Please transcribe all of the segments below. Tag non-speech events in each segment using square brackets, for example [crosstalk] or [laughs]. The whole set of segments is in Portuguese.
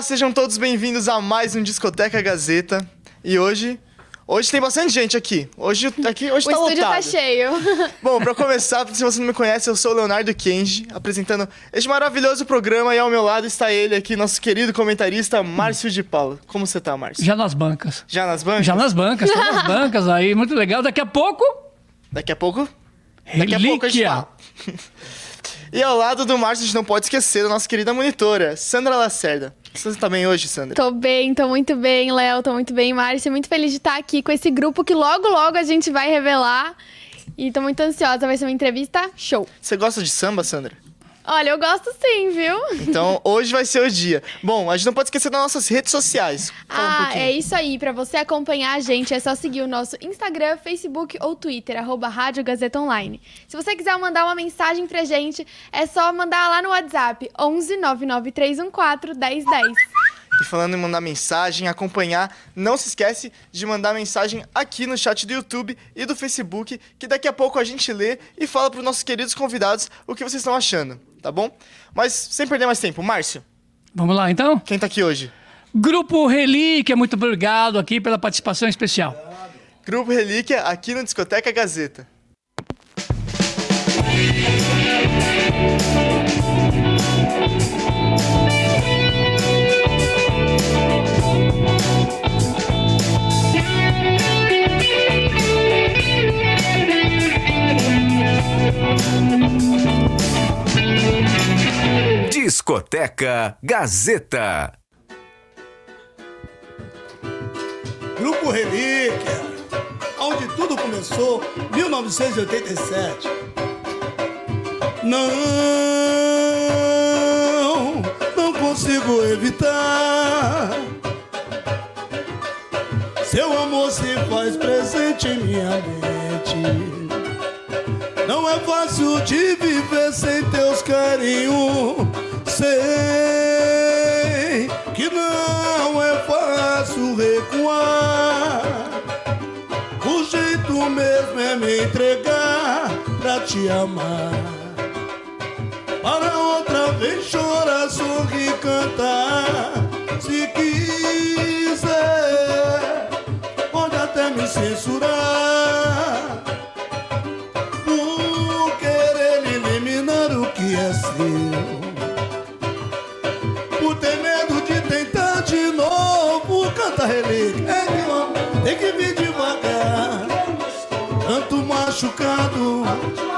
Olá, sejam todos bem-vindos a mais um Discoteca Gazeta. E hoje, hoje tem bastante gente aqui. Hoje aqui, hoje o tá estúdio lotado. tá cheio. [laughs] Bom, pra começar, se você não me conhece, eu sou o Leonardo Kenji, apresentando este maravilhoso programa e ao meu lado está ele aqui, nosso querido comentarista Márcio de Paula. Como você tá, Márcio? Já nas bancas. Já nas bancas? Já nas bancas, tô nas bancas aí, muito legal. Daqui a pouco, Daqui a pouco? Daqui a pouco a gente fala. [laughs] E ao lado do Márcio, a gente não pode esquecer da nossa querida monitora, Sandra Lacerda. Você tá bem hoje, Sandra? tô bem, tô muito bem, Léo, tô muito bem, Márcia. Muito feliz de estar aqui com esse grupo que logo, logo a gente vai revelar. E tô muito ansiosa, vai ser uma entrevista show. Você gosta de samba, Sandra? Olha, eu gosto sim, viu? Então, hoje vai ser o dia. Bom, a gente não pode esquecer das nossas redes sociais. Fala um Ah, pouquinho. é isso aí. Pra você acompanhar a gente, é só seguir o nosso Instagram, Facebook ou Twitter, arroba Rádio Gazeta Online. Se você quiser mandar uma mensagem pra gente, é só mandar lá no WhatsApp, 11 99314 1010. E falando em mandar mensagem, acompanhar, não se esquece de mandar mensagem aqui no chat do YouTube e do Facebook, que daqui a pouco a gente lê e fala pros nossos queridos convidados o que vocês estão achando, tá bom? Mas sem perder mais tempo, Márcio, Vamos lá então? quem tá aqui hoje? Grupo Relíquia, muito obrigado aqui pela participação especial. Grupo Relíquia aqui no Discoteca Gazeta. Discoteca Gazeta. Grupo Relíquia, onde tudo começou, 1987. Não, não consigo evitar. Seu amor se faz presente em minha mente. Não é fácil de viver sem teus carinhos. Sei que não é fácil recuar. O jeito mesmo é me entregar pra te amar. Para outra vez chorar, sorrir, cantar. Se quiser, pode até me censurar machucado.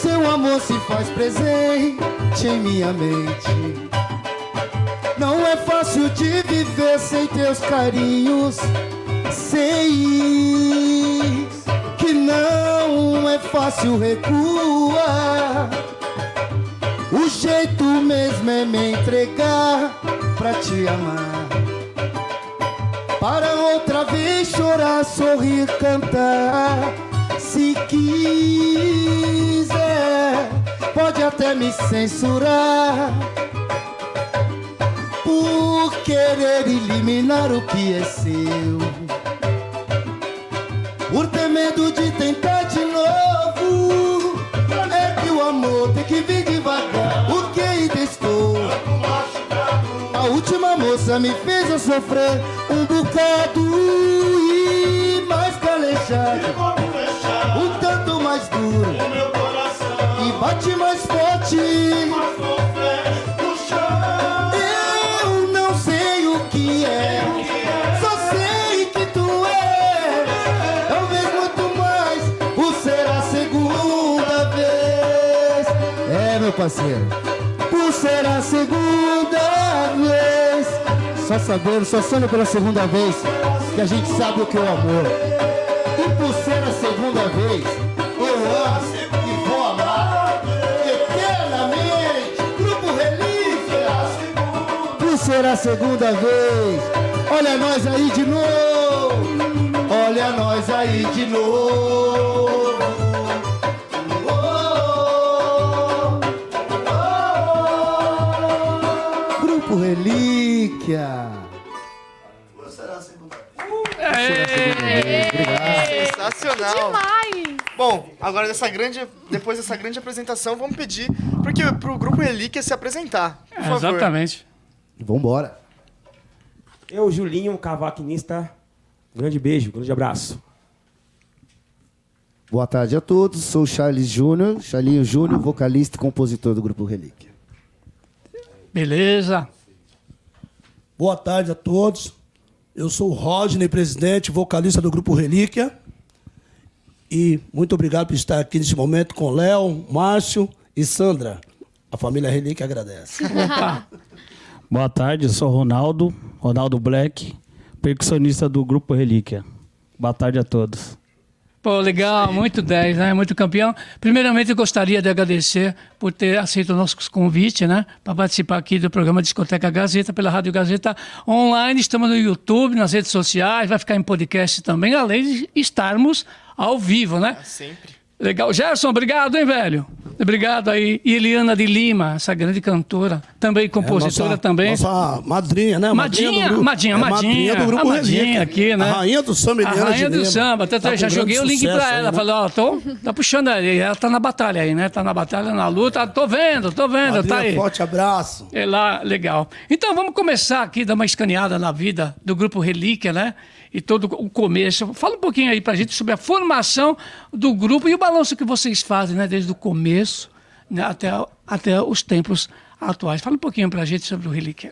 Seu amor se faz presente em minha mente. Não é fácil de viver sem teus carinhos. Sei que não é fácil recuar. O jeito mesmo é me entregar pra te amar. Para outra vez chorar, sorrir, cantar. Se quiser, pode até me censurar. Por querer eliminar o que é seu. Por ter medo de tentar moça me fez eu sofrer um bocado e mais calejado. Um tanto mais duro e bate mais forte. Eu não sei o que é, só sei que tu és. Talvez muito mais por ser a segunda vez. É, meu parceiro, por ser a segunda. Só sabendo, só sonho pela segunda vez. que a gente sabe o que é o amor. E por ser a segunda vez, eu amo e vou amar eternamente. Grupo Relíquia. Por ser a segunda vez, olha nós aí de novo. Olha nós aí de novo. Oh, oh, oh. Grupo Relíquia. Sensacional. Demais! Bom, agora dessa grande, depois dessa grande apresentação, vamos pedir porque pro grupo Relíquia se apresentar. Por favor. Exatamente. Vambora. Eu, Julinho, cavaquinista. Grande beijo, grande abraço. Boa tarde a todos, sou o Charles Júnior, Charlinho Júnior, vocalista e compositor do Grupo Relíquia. Beleza. Boa tarde a todos. Eu sou o Rodney, presidente, vocalista do Grupo Relíquia. E muito obrigado por estar aqui nesse momento com Léo, Márcio e Sandra. A família Relíquia agradece. [laughs] Boa tarde, eu sou Ronaldo, Ronaldo Black, percussionista do Grupo Relíquia. Boa tarde a todos. Pô, legal, muito 10, né? Muito campeão. Primeiramente, eu gostaria de agradecer por ter aceito o nosso convite, né? Para participar aqui do programa Discoteca Gazeta, pela Rádio Gazeta Online. Estamos no YouTube, nas redes sociais, vai ficar em podcast também, além de estarmos ao vivo, né? Sempre. Legal. Gerson, obrigado, hein, velho? Obrigado aí. E Eliana de Lima, essa grande cantora, também compositora É, nossa- também. Nossa madrinha, né? Madinha, do grupo- Madinha, é, Madinha. do Grupo a Relíquia. aqui, né? A rainha do samba, A Eliana rainha de do Lima. samba. Tanto Tá é, já joguei o link pra aí, ela. né? Falei, ó, tô, tá puxando aí. Ela tá na batalha aí, né? Tá na batalha, na luta. Tô vendo, tô vendo, tá Madrinha, aí. forte abraço. É lá, legal. Então vamos começar aqui, dar uma escaneada na vida do Grupo Relíquia, né? E todo o começo. Fala um pouquinho aí pra gente sobre a formação do grupo e o balanço que vocês fazem, né? Desde o começo né? até, até os tempos atuais. Fala um pouquinho pra gente sobre o Relíquia.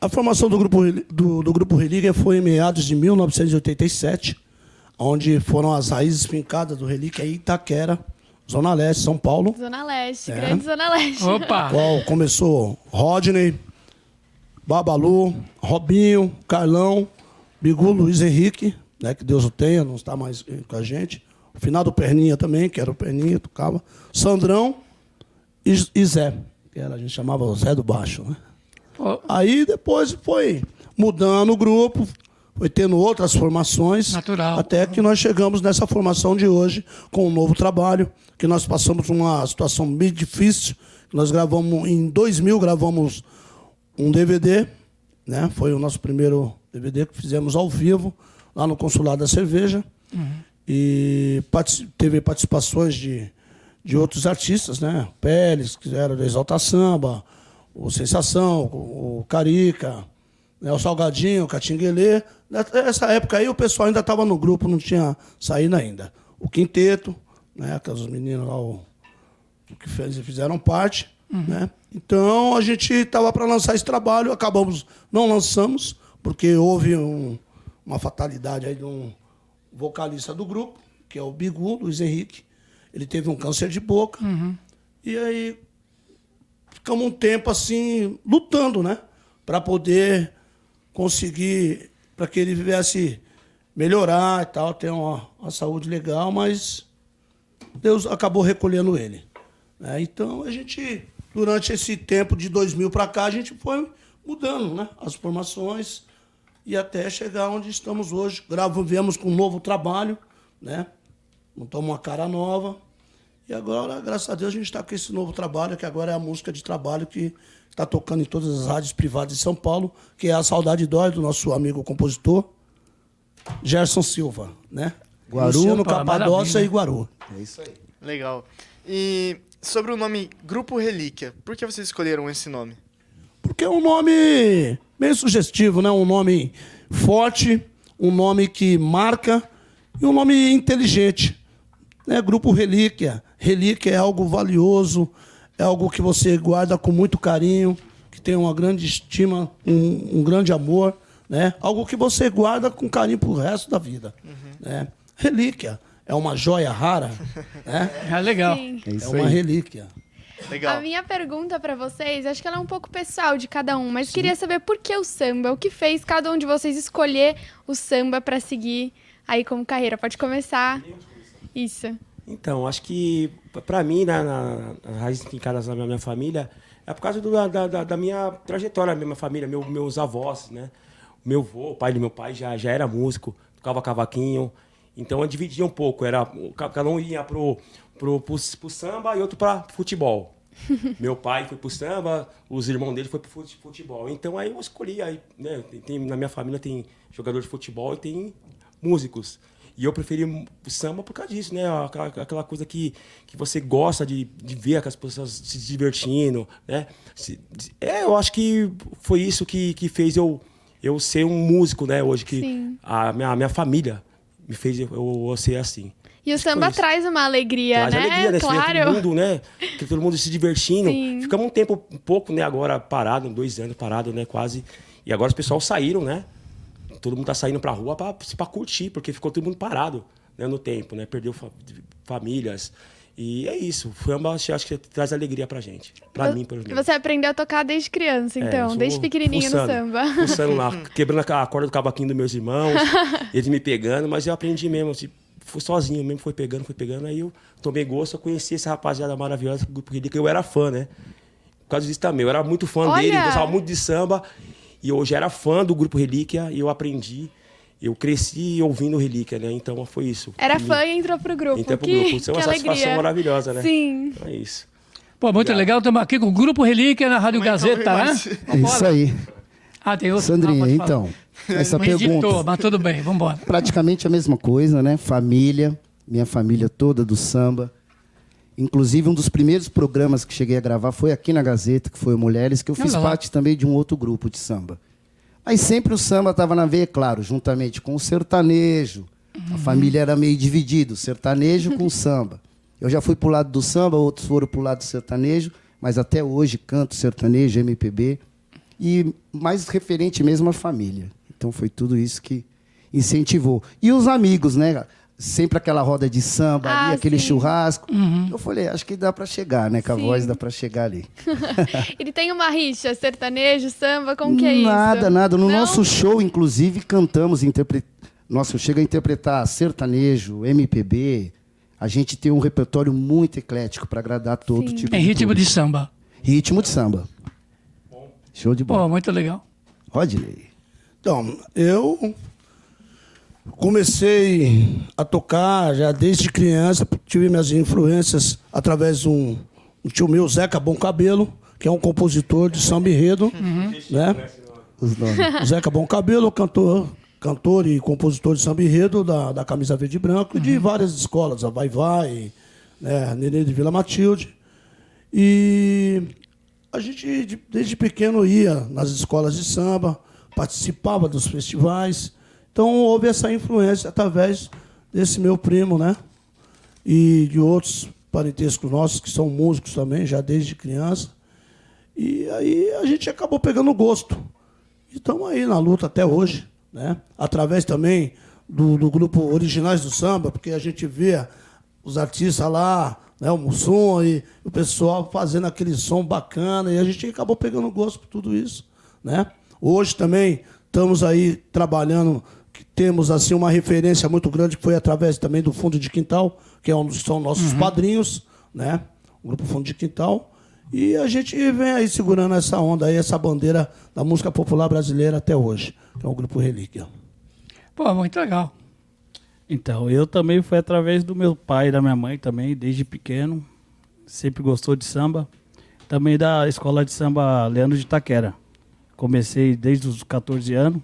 A formação do grupo, do, do grupo Relíquia foi em meados de 1987, onde foram as raízes fincadas do Relíquia em Itaquera, Zona Leste, São Paulo. Zona Leste, É. grande Zona Leste. Opa! qual começou Rodney, Babalu, Robinho, Carlão, Bigu, Luiz Henrique, né, que Deus o tenha, não está mais com a gente. O final do Perninha também, que era o Perninha, tocava. Sandrão e, e Zé, que era, a gente chamava o Zé do Baixo, né? Aí depois foi mudando o grupo, foi tendo outras formações. Natural. Até que nós chegamos nessa formação de hoje, com um novo trabalho, que nós passamos uma situação bem difícil. Nós gravamos, em 2000, gravamos um DVD, né? Foi o nosso primeiro DVD que fizemos ao vivo, lá no Consulado da Cerveja. E partici- teve participações de, de outros artistas, né? Pérez, que era da Exalta Samba, o Sensação, o Carica, né? o Salgadinho, o Catinguelê. Nessa época aí o pessoal ainda estava no grupo, não tinha saído ainda. O Quinteto, né? aqueles meninos lá, o, que fez, fizeram parte. Né? Então a gente estava para lançar esse trabalho, acabamos, não lançamos, porque houve um- uma fatalidade aí de um vocalista do grupo, que é o Bigu, Luiz Henrique. Ele teve um câncer de boca. E aí ficamos um tempo assim, lutando, né? Para poder conseguir, para que ele viesse melhorar e tal, ter uma, uma saúde legal, mas Deus acabou recolhendo ele. né? Então a gente, durante esse tempo de 2000 para cá, a gente foi mudando né? as formações e até chegar onde estamos hoje. Gravo, viemos com um novo trabalho, né? montamos uma cara nova. E agora, graças a Deus, a gente está com esse novo trabalho, que agora é a música de trabalho que está tocando em todas as rádios privadas de São Paulo, que é a Saudade Dói, do nosso amigo compositor, Gerson Silva, né? Guaru, Luciano Capadócia e Guaru. É isso aí. Legal. E sobre o nome Grupo Relíquia, por que vocês escolheram esse nome? Porque é um nome bem sugestivo, né? Um nome forte, um nome que marca e um nome inteligente. Né? Grupo Relíquia. Relíquia é algo valioso, é algo que você guarda com muito carinho, que tem uma grande estima, um, um grande amor, né? Algo que você guarda com carinho pro resto da vida. Né? Relíquia é uma joia rara, né? [laughs] É legal. Sim. É É uma relíquia. Legal. A minha pergunta pra vocês, acho que ela é um pouco pessoal de cada um, mas queria saber por que o samba? O que fez cada um de vocês escolher o samba pra seguir aí como carreira? Pode começar. Isso. Então, acho que p- pra mim, né, na, na raiz fincadas na minha, minha família, é por causa do- da, da, da minha trajetória, da minha família, meu, meus avós, né? Meu avô, o pai do meu pai, já, já era músico, tocava cavaquinho. Então eu dividia um pouco, era, ca- cada um ia pro, pro, pro, pro samba e outro para futebol. [laughs] meu pai foi pro samba, os irmãos dele foi pro fute- futebol. Então aí eu escolhi, aí, né, tem- na minha família tem jogador de futebol e tem músicos. E eu preferi samba por causa disso, né? Aquela, aquela coisa que, que você gosta de, de ver aquelas pessoas se divertindo, né? Se- é, eu acho que foi isso que, que fez eu, eu ser um músico, né? Hoje que Sim. a minha, a minha família me fez eu, eu ser assim. E o que samba isso. traz uma alegria, Traz né? alegria, né? Claro. todo mundo, né? Que todo mundo se divertindo. Sim. Ficamos um tempo, um pouco, né? Agora parado, dois anos parado, né? Quase. E agora os pessoal saíram, né? Todo mundo tá saindo pra rua pra, pra curtir, porque ficou todo mundo parado né? no tempo, né? Perdeu fa- famílias. E é isso. O samba acho que traz alegria pra gente. Pra mim, pelo menos. Você aprendeu a tocar desde criança, É, então, eu desde pequenininho no fuçando, samba. Fuçando lá, [laughs] quebrando a corda do cavaquinho dos meus irmãos, eles me pegando, mas eu aprendi mesmo, assim, fui sozinho mesmo, foi pegando, foi pegando, aí eu tomei gosto, eu conheci essa rapaziada maravilhosa do Grupo Relíquia, eu era fã, né? Por causa disso também, eu era muito fã Olha! dele, gostava muito de samba, e já era fã do Grupo Relíquia, e eu aprendi, eu cresci ouvindo Relíquia, né? Então foi isso. Era E- fã e entrou pro grupo. Entra pro que, grupo, isso é uma satisfação alegria. maravilhosa, né? Sim. Então é isso. Pô, muito legal. Estamos aqui com o Grupo Relíquia na Rádio Como Gazeta, né? mais- É isso aí. Ah, tem outro. Sandrinha, Ah, pode falar. Essa pergunta, mas tudo bem, vamos embora. praticamente a mesma coisa, né? Família, minha família toda do samba. Inclusive, um dos primeiros programas que cheguei a gravar foi aqui na Gazeta, que foi o Mulheres, que eu fiz parte também de um outro grupo de samba. Mas sempre o samba estava na veia, claro, juntamente com o sertanejo. A família era meio dividida, o sertanejo com o [laughs] samba. Eu já fui pro lado do samba, outros foram pro lado do sertanejo, mas até hoje canto sertanejo, MPB. E mais referente mesmo à família. Então foi tudo isso que incentivou. E os amigos, né? Sempre aquela roda de samba Ah, ali, aquele sim. churrasco. Eu falei, acho que dá para chegar, né? Com a Sim. voz dá para chegar ali. [laughs] Ele tem uma rixa, sertanejo, samba, como que é isso? Nada, nada. No Não? nosso show, inclusive, cantamos, interpre... Nossa, eu chego a interpretar sertanejo, MPB. A gente tem um repertório muito eclético para agradar todo Sim. tipo Em de ritmo de público. samba. Ritmo de samba. Show de bola. Pô, muito legal. Rodney. Então, eu comecei a tocar já desde criança, tive minhas influências através de um, um tio meu, Zeca Bom Cabelo, que é um compositor de samba enredo, né? Os nomes. O [laughs] Zeca Bom Cabelo, cantor, cantor e compositor de samba enredo da, da Camisa Verde e Branco e de várias escolas, a Vai Vai, né, Nenê de Vila Matilde. E a gente, de- desde pequeno, ia nas escolas de samba, participava dos festivais. Então, houve essa influência através desse meu primo, né? E de outros parentescos nossos, que são músicos também, já desde criança. E aí a gente acabou pegando gosto. E estamos aí na luta até hoje, né? Através também do, do grupo Originais do Samba, porque a gente vê os artistas lá, né? O Mussum e o pessoal fazendo aquele som bacana, e a gente acabou pegando gosto por tudo isso, né? Hoje também estamos aí trabalhando, que temos assim uma referência muito grande que foi através também do Fundo de Quintal, que é um são nossos padrinhos, né? O grupo Fundo de Quintal. E a gente vem aí segurando essa onda aí, essa bandeira da música popular brasileira até hoje, que é o grupo Relíquia. Pô, muito legal. Então, eu também fui através do meu pai e da minha mãe também, desde pequeno. Sempre gostou de samba. Também da escola de samba Leandro de Itaquera. Comecei desde os 14 anos,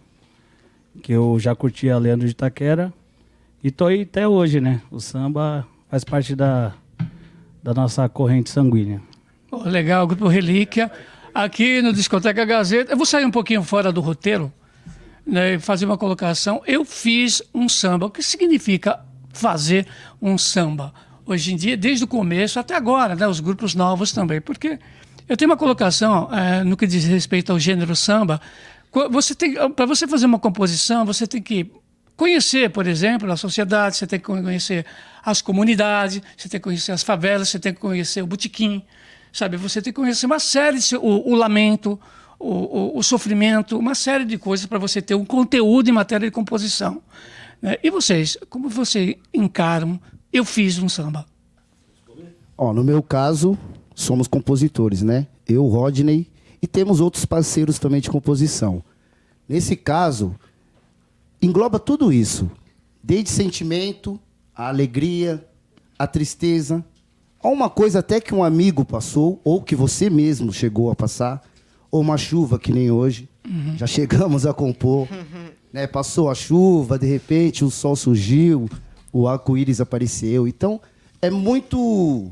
que eu já curtia Leandro de Itaquera. E tô aí até hoje, né? O samba faz parte da, da nossa corrente sanguínea. Pô, legal, Grupo Relíquia. Aqui no Discoteca Gazeta. Eu vou sair um pouquinho fora do roteiro né, fazer uma colocação. Eu fiz um samba. O que significa fazer um samba? Hoje em dia, desde o começo até agora, né, os grupos novos também. Porque eu tenho uma colocação eh, no que diz respeito ao gênero samba. Você tem, para você fazer uma composição, você tem que conhecer, por exemplo, a sociedade, você tem que conhecer as comunidades, você tem que conhecer as favelas, você tem que conhecer o botequim, sabe? Você tem que conhecer uma série, de- o, o lamento, o, o, o sofrimento, uma série de coisas para você ter um conteúdo em matéria de composição. né? E vocês, como vocês encaram? Eu fiz um samba. Ó, no meu caso, somos compositores, né? Eu, Rodney, e temos outros parceiros também de composição. Nesse caso, engloba tudo isso, desde sentimento, a alegria, a tristeza, a uma coisa até que um amigo passou, ou que você mesmo chegou a passar, ou uma chuva que nem hoje. Já chegamos a compor. né? Passou a chuva, de repente o sol surgiu, o arco-íris apareceu. Então, é muito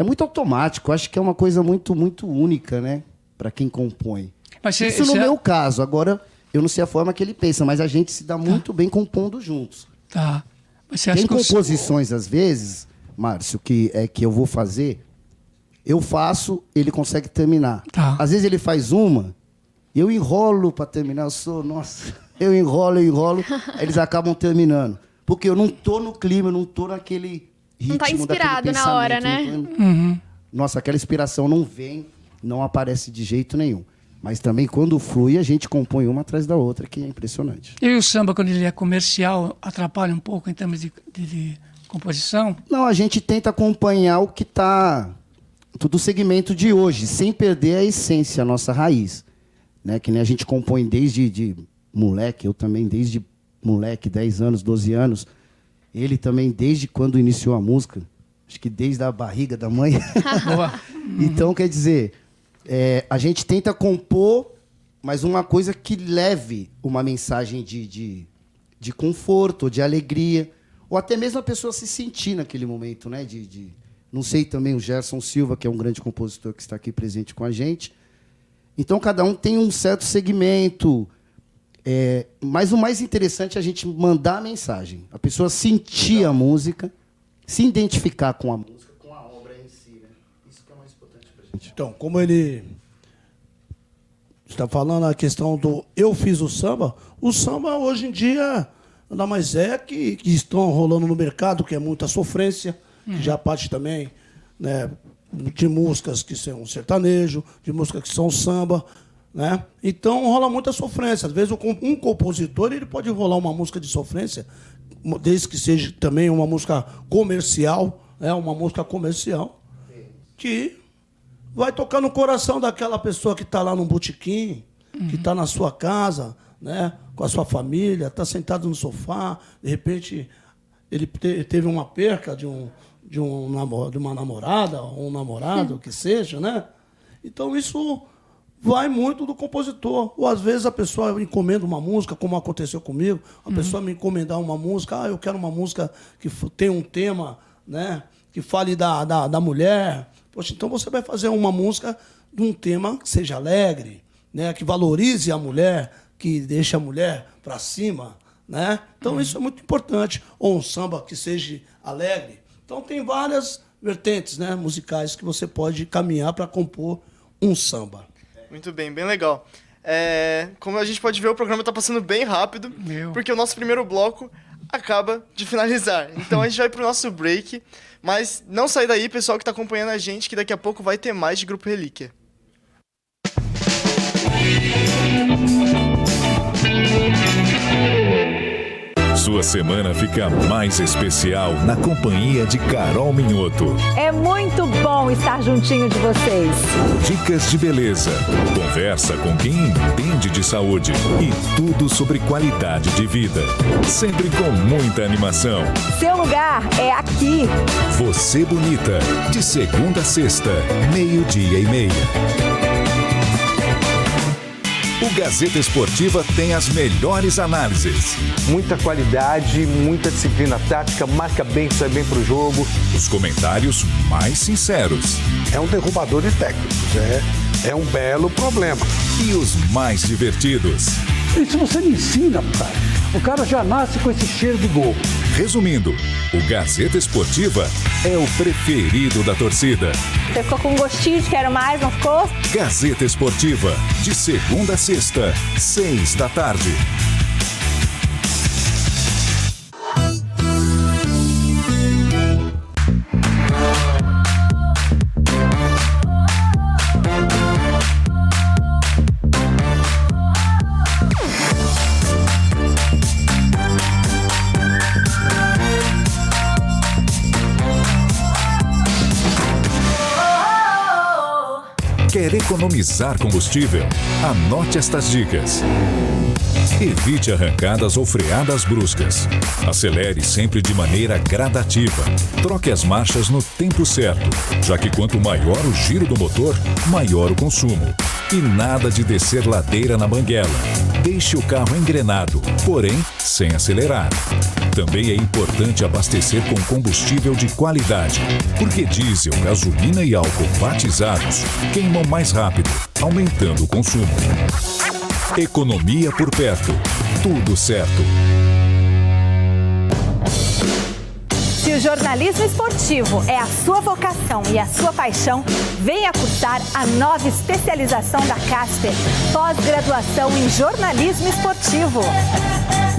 é muito automático. Acho que é uma coisa muito, muito única, né? Para quem compõe. Cê- Isso no meu caso. Agora, eu não sei a forma que ele pensa, mas a gente se dá muito bem compondo juntos. Tá. Mas você acha Tem que composições, às vezes, Márcio, que é que eu vou fazer, eu faço, ele consegue terminar. Tá. Às vezes ele faz uma, eu enrolo para terminar, eu sou, nossa, [laughs] eu enrolo, eu enrolo, eles acabam terminando. Porque eu não tô no clima, eu não tô naquele ritmo Não tá inspirado na hora, né? não tô- Nossa, aquela inspiração não vem, não aparece de jeito nenhum. Mas também quando flui, a gente compõe uma atrás da outra, que é impressionante. E o samba, quando ele é comercial, atrapalha um pouco em termos de, de- de composição? Não, a gente tenta acompanhar o que está do segmento de hoje, sem perder a essência, a nossa raiz. Né? Que nem a gente compõe desde de moleque, eu também desde moleque, 10 anos, 12 anos. Ele também desde quando iniciou a música, acho que desde a barriga da mãe. [laughs] Então, quer dizer, é, a gente tenta compor, mas uma coisa que leve uma mensagem de, de, de conforto, de alegria, ou até mesmo a pessoa se sentir naquele momento, né? De, de- não sei também o Gerson Silva, que é um grande compositor que está aqui presente com a gente. Então, cada um tem um certo segmento. É, mas o mais interessante é a gente mandar a mensagem. A pessoa sentir a música, se identificar com a música, com a obra em si. Né? Isso que é o mais importante pra gente. Então, como ele está falando a questão do eu fiz o samba, o samba hoje em dia nada mais é que, que estão rolando no mercado, que é muita sofrência, que já parte também né, de músicas que são sertanejo, de músicas que são samba. Né? Então rola muita sofrência. Às vezes um compositor ele pode rolar uma música de sofrência, desde que seja também uma música comercial, né? uma música comercial, que vai tocar no coração daquela pessoa que está lá no botequim, que está na sua casa, né, com a sua família, está sentado no sofá, de repente ele te- teve uma perca de, um, de, um, de uma namorada ou um namorado, que seja, né? Então isso vai muito do compositor. Ou às vezes a pessoa encomenda uma música, como aconteceu comigo, a pessoa me encomendar uma música, ah, eu quero uma música que tenha um tema, né? Que fale da, da, da mulher. Poxa, então você vai fazer uma música de um tema que seja alegre, né? Que valorize a mulher, que deixe a mulher para cima, né? Então isso é muito importante. Ou um samba que seja alegre. Então tem várias vertentes, né, musicais que você pode caminhar para compor um samba. Muito bem, bem legal. É, como a gente pode ver, o programa tá passando bem rápido, Meu. porque o nosso primeiro bloco acaba de finalizar. Então a gente vai pro nosso break, mas não sai daí, pessoal que tá acompanhando a gente, que daqui a pouco vai ter mais de Grupo Relíquia. Sua semana fica mais especial na companhia de Carol Minhoto. É muito bom estar juntinho de vocês. Dicas de beleza, conversa com quem entende de saúde e tudo sobre qualidade de vida. Sempre com muita animação. Seu lugar é aqui. Você Bonita, de segunda a sexta, meio-dia e meia. O Gazeta Esportiva tem as melhores análises. Muita qualidade, muita disciplina tática, marca bem, sai bem pro jogo. Os comentários mais sinceros. É um derrubador de técnicos, é, é um belo problema. E os mais divertidos. Isso você me ensina, cara. O cara já nasce com esse cheiro de gol. Resumindo, o Gazeta Esportiva é o preferido da torcida. Você ficou com um gostinho de quero mais, não ficou? Gazeta Esportiva, de segunda a sexta, seis da tarde. Economizar combustível? Anote estas dicas. Evite arrancadas ou freadas bruscas. Acelere sempre de maneira gradativa. Troque as marchas no tempo certo, já que quanto maior o giro do motor, maior o consumo. E nada de descer ladeira na banguela. Deixe o carro engrenado, porém sem acelerar. Também é importante abastecer com combustível de qualidade, porque diesel, gasolina e álcool batizados queimam mais rápido, aumentando o consumo. Economia por perto. Tudo certo. Se o jornalismo esportivo é a sua vocação e a sua paixão, venha cursar a nova especialização da Casper, pós-graduação em jornalismo esportivo.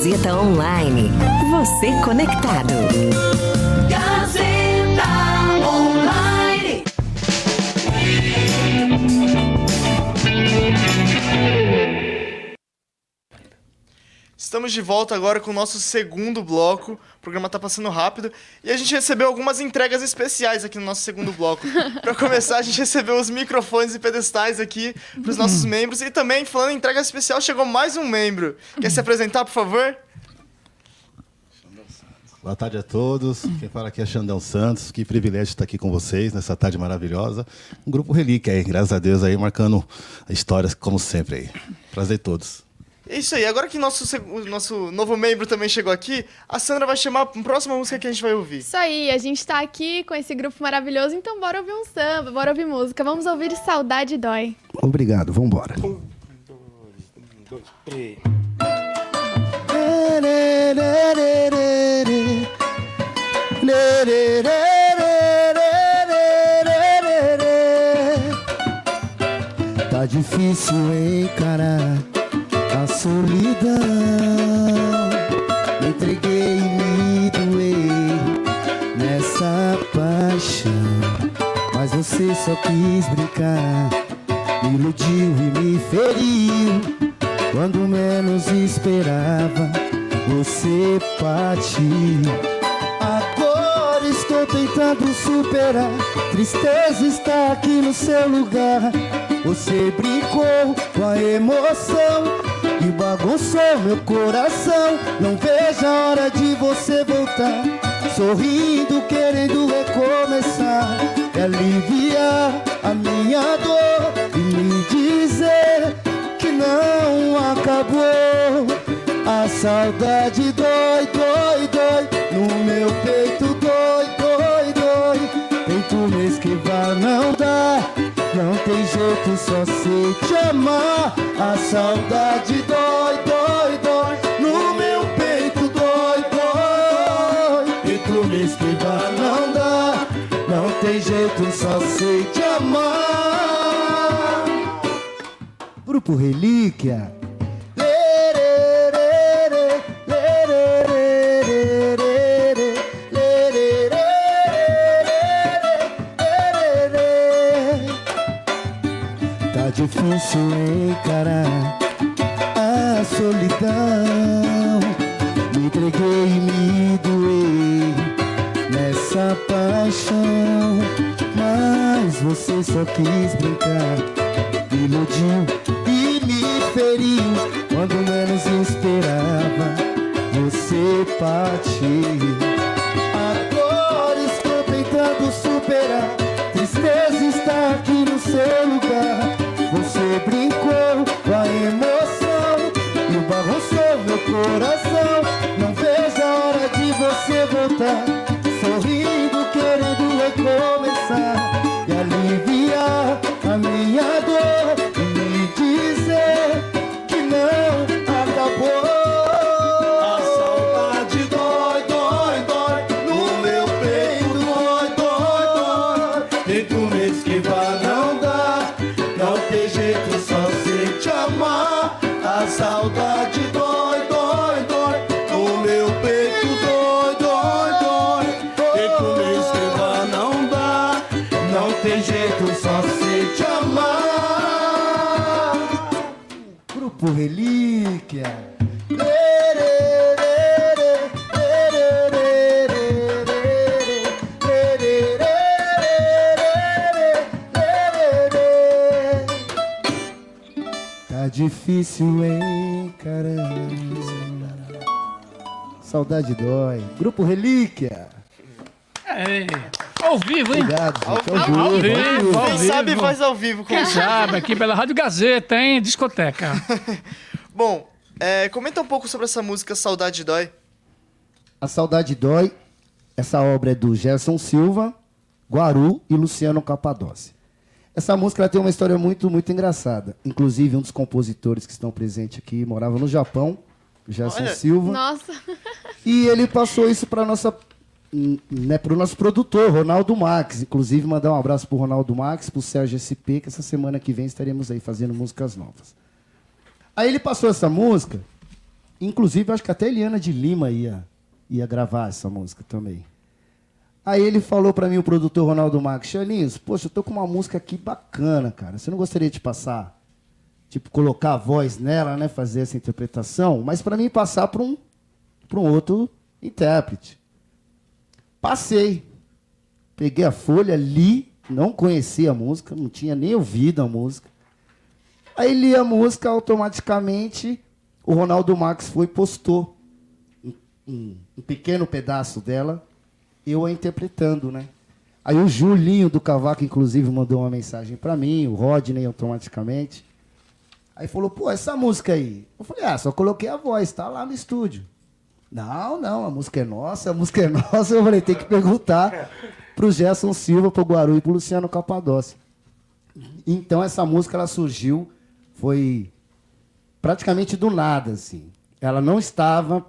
Gazeta Online. Você conectado. Gazeta Online. Estamos de volta agora com o nosso segundo bloco. O programa tá passando rápido. E a gente recebeu algumas entregas especiais aqui no nosso segundo bloco. [laughs] Para começar, a gente recebeu os microfones e pedestais aqui para os nossos membros. E também, falando em entrega especial, chegou mais um membro. Quer se apresentar, por favor? Boa tarde a todos. Quem fala aqui é Xandão Santos. Que privilégio estar aqui com vocês nessa tarde maravilhosa. Um grupo relíquia aí, graças a Deus aí, marcando histórias como sempre aí. Prazer a todos. É isso aí. Agora que nosso, nosso novo membro também chegou aqui, a Sandra vai chamar a próxima música que a gente vai ouvir. Isso aí, a gente tá aqui com esse grupo maravilhoso, então bora ouvir um samba, bora ouvir música. Vamos ouvir Saudade Dói. Obrigado, vambora. Tá difícil encarar solidão. Entreguei e me doei nessa paixão. Mas você só quis brincar, me iludiu e me feriu. Quando menos esperava, você partiu. Agora estou tentando superar. Tristeza está aqui no seu lugar. Você brincou com a emoção e bagunçou meu coração. Não vejo a hora de você voltar. Sorrindo, querendo recomeçar. E aliviar a minha dor e me dizer que não acabou. A saudade dói, dói, dói No meu peito dói, dói, dói Tento me esquivar, não dá Não tem jeito, só sei te amar A saudade. Dói, dói, dói No meu peito dói, dói. Tento me esquivar, não dá. Não tem jeito, só sei te amar Grupo Relíquia Difícil encarar a solidão. Me entreguei e me doei nessa paixão. Mas você só quis brincar, me iludiu e me feriu. Quando menos esperava, você partiu. Agora estou tentando superar. Tristeza está aqui no seu lugar. Coração. Difícil, hein, caramba. Saudade dói. Grupo Relíquia. É, ao vivo, hein? Obrigado, gente. Ao Ao vivo, vivo, ao ao vivo. Quem sabe faz ao vivo. Quem sabe, aqui pela Rádio Gazeta, hein? Discoteca. [laughs] Bom, é, comenta um pouco sobre essa música Saudade Dói. A Saudade Dói. Essa obra é do Gerson Silva, Guaru e Luciano Capadossi. Essa música ela tem uma história muito, muito engraçada. Inclusive, um dos compositores que estão presentes aqui morava no Japão, o Gerson Olha. Silva. Nossa. E ele passou isso para nossa né, para o nosso produtor, Ronaldo Max. Inclusive, mandar um abraço pro Ronaldo Max, pro Sérgio SP, que essa semana que vem estaremos aí fazendo músicas novas. Aí ele passou essa música, inclusive acho que até Eliana de Lima ia, ia gravar essa música também. Aí ele falou para mim, o produtor Ronaldo Max, Xaninhos, poxa, eu tô com uma música aqui bacana, cara. Você não gostaria de passar, tipo, colocar a voz nela, né, fazer essa interpretação, mas para mim passar para um, um outro intérprete. Passei. Peguei a folha, li, não conhecia a música, não tinha nem ouvido a música. Aí li a música, automaticamente o Ronaldo Max foi e postou um, um- um pequeno pedaço dela, eu a interpretando, né? Aí o Julinho do Cavaco, inclusive, mandou uma mensagem para mim, o Rodney automaticamente. Aí falou, pô, essa música aí. Eu falei, ah, só coloquei a voz, tá lá no estúdio. Não, não, a música é nossa, a música é [laughs] nossa. Eu falei, tem que perguntar pro Gerson Silva, pro Guaru e pro Luciano Capadócia. Então essa música ela surgiu, foi praticamente do nada, assim. Ela não estava.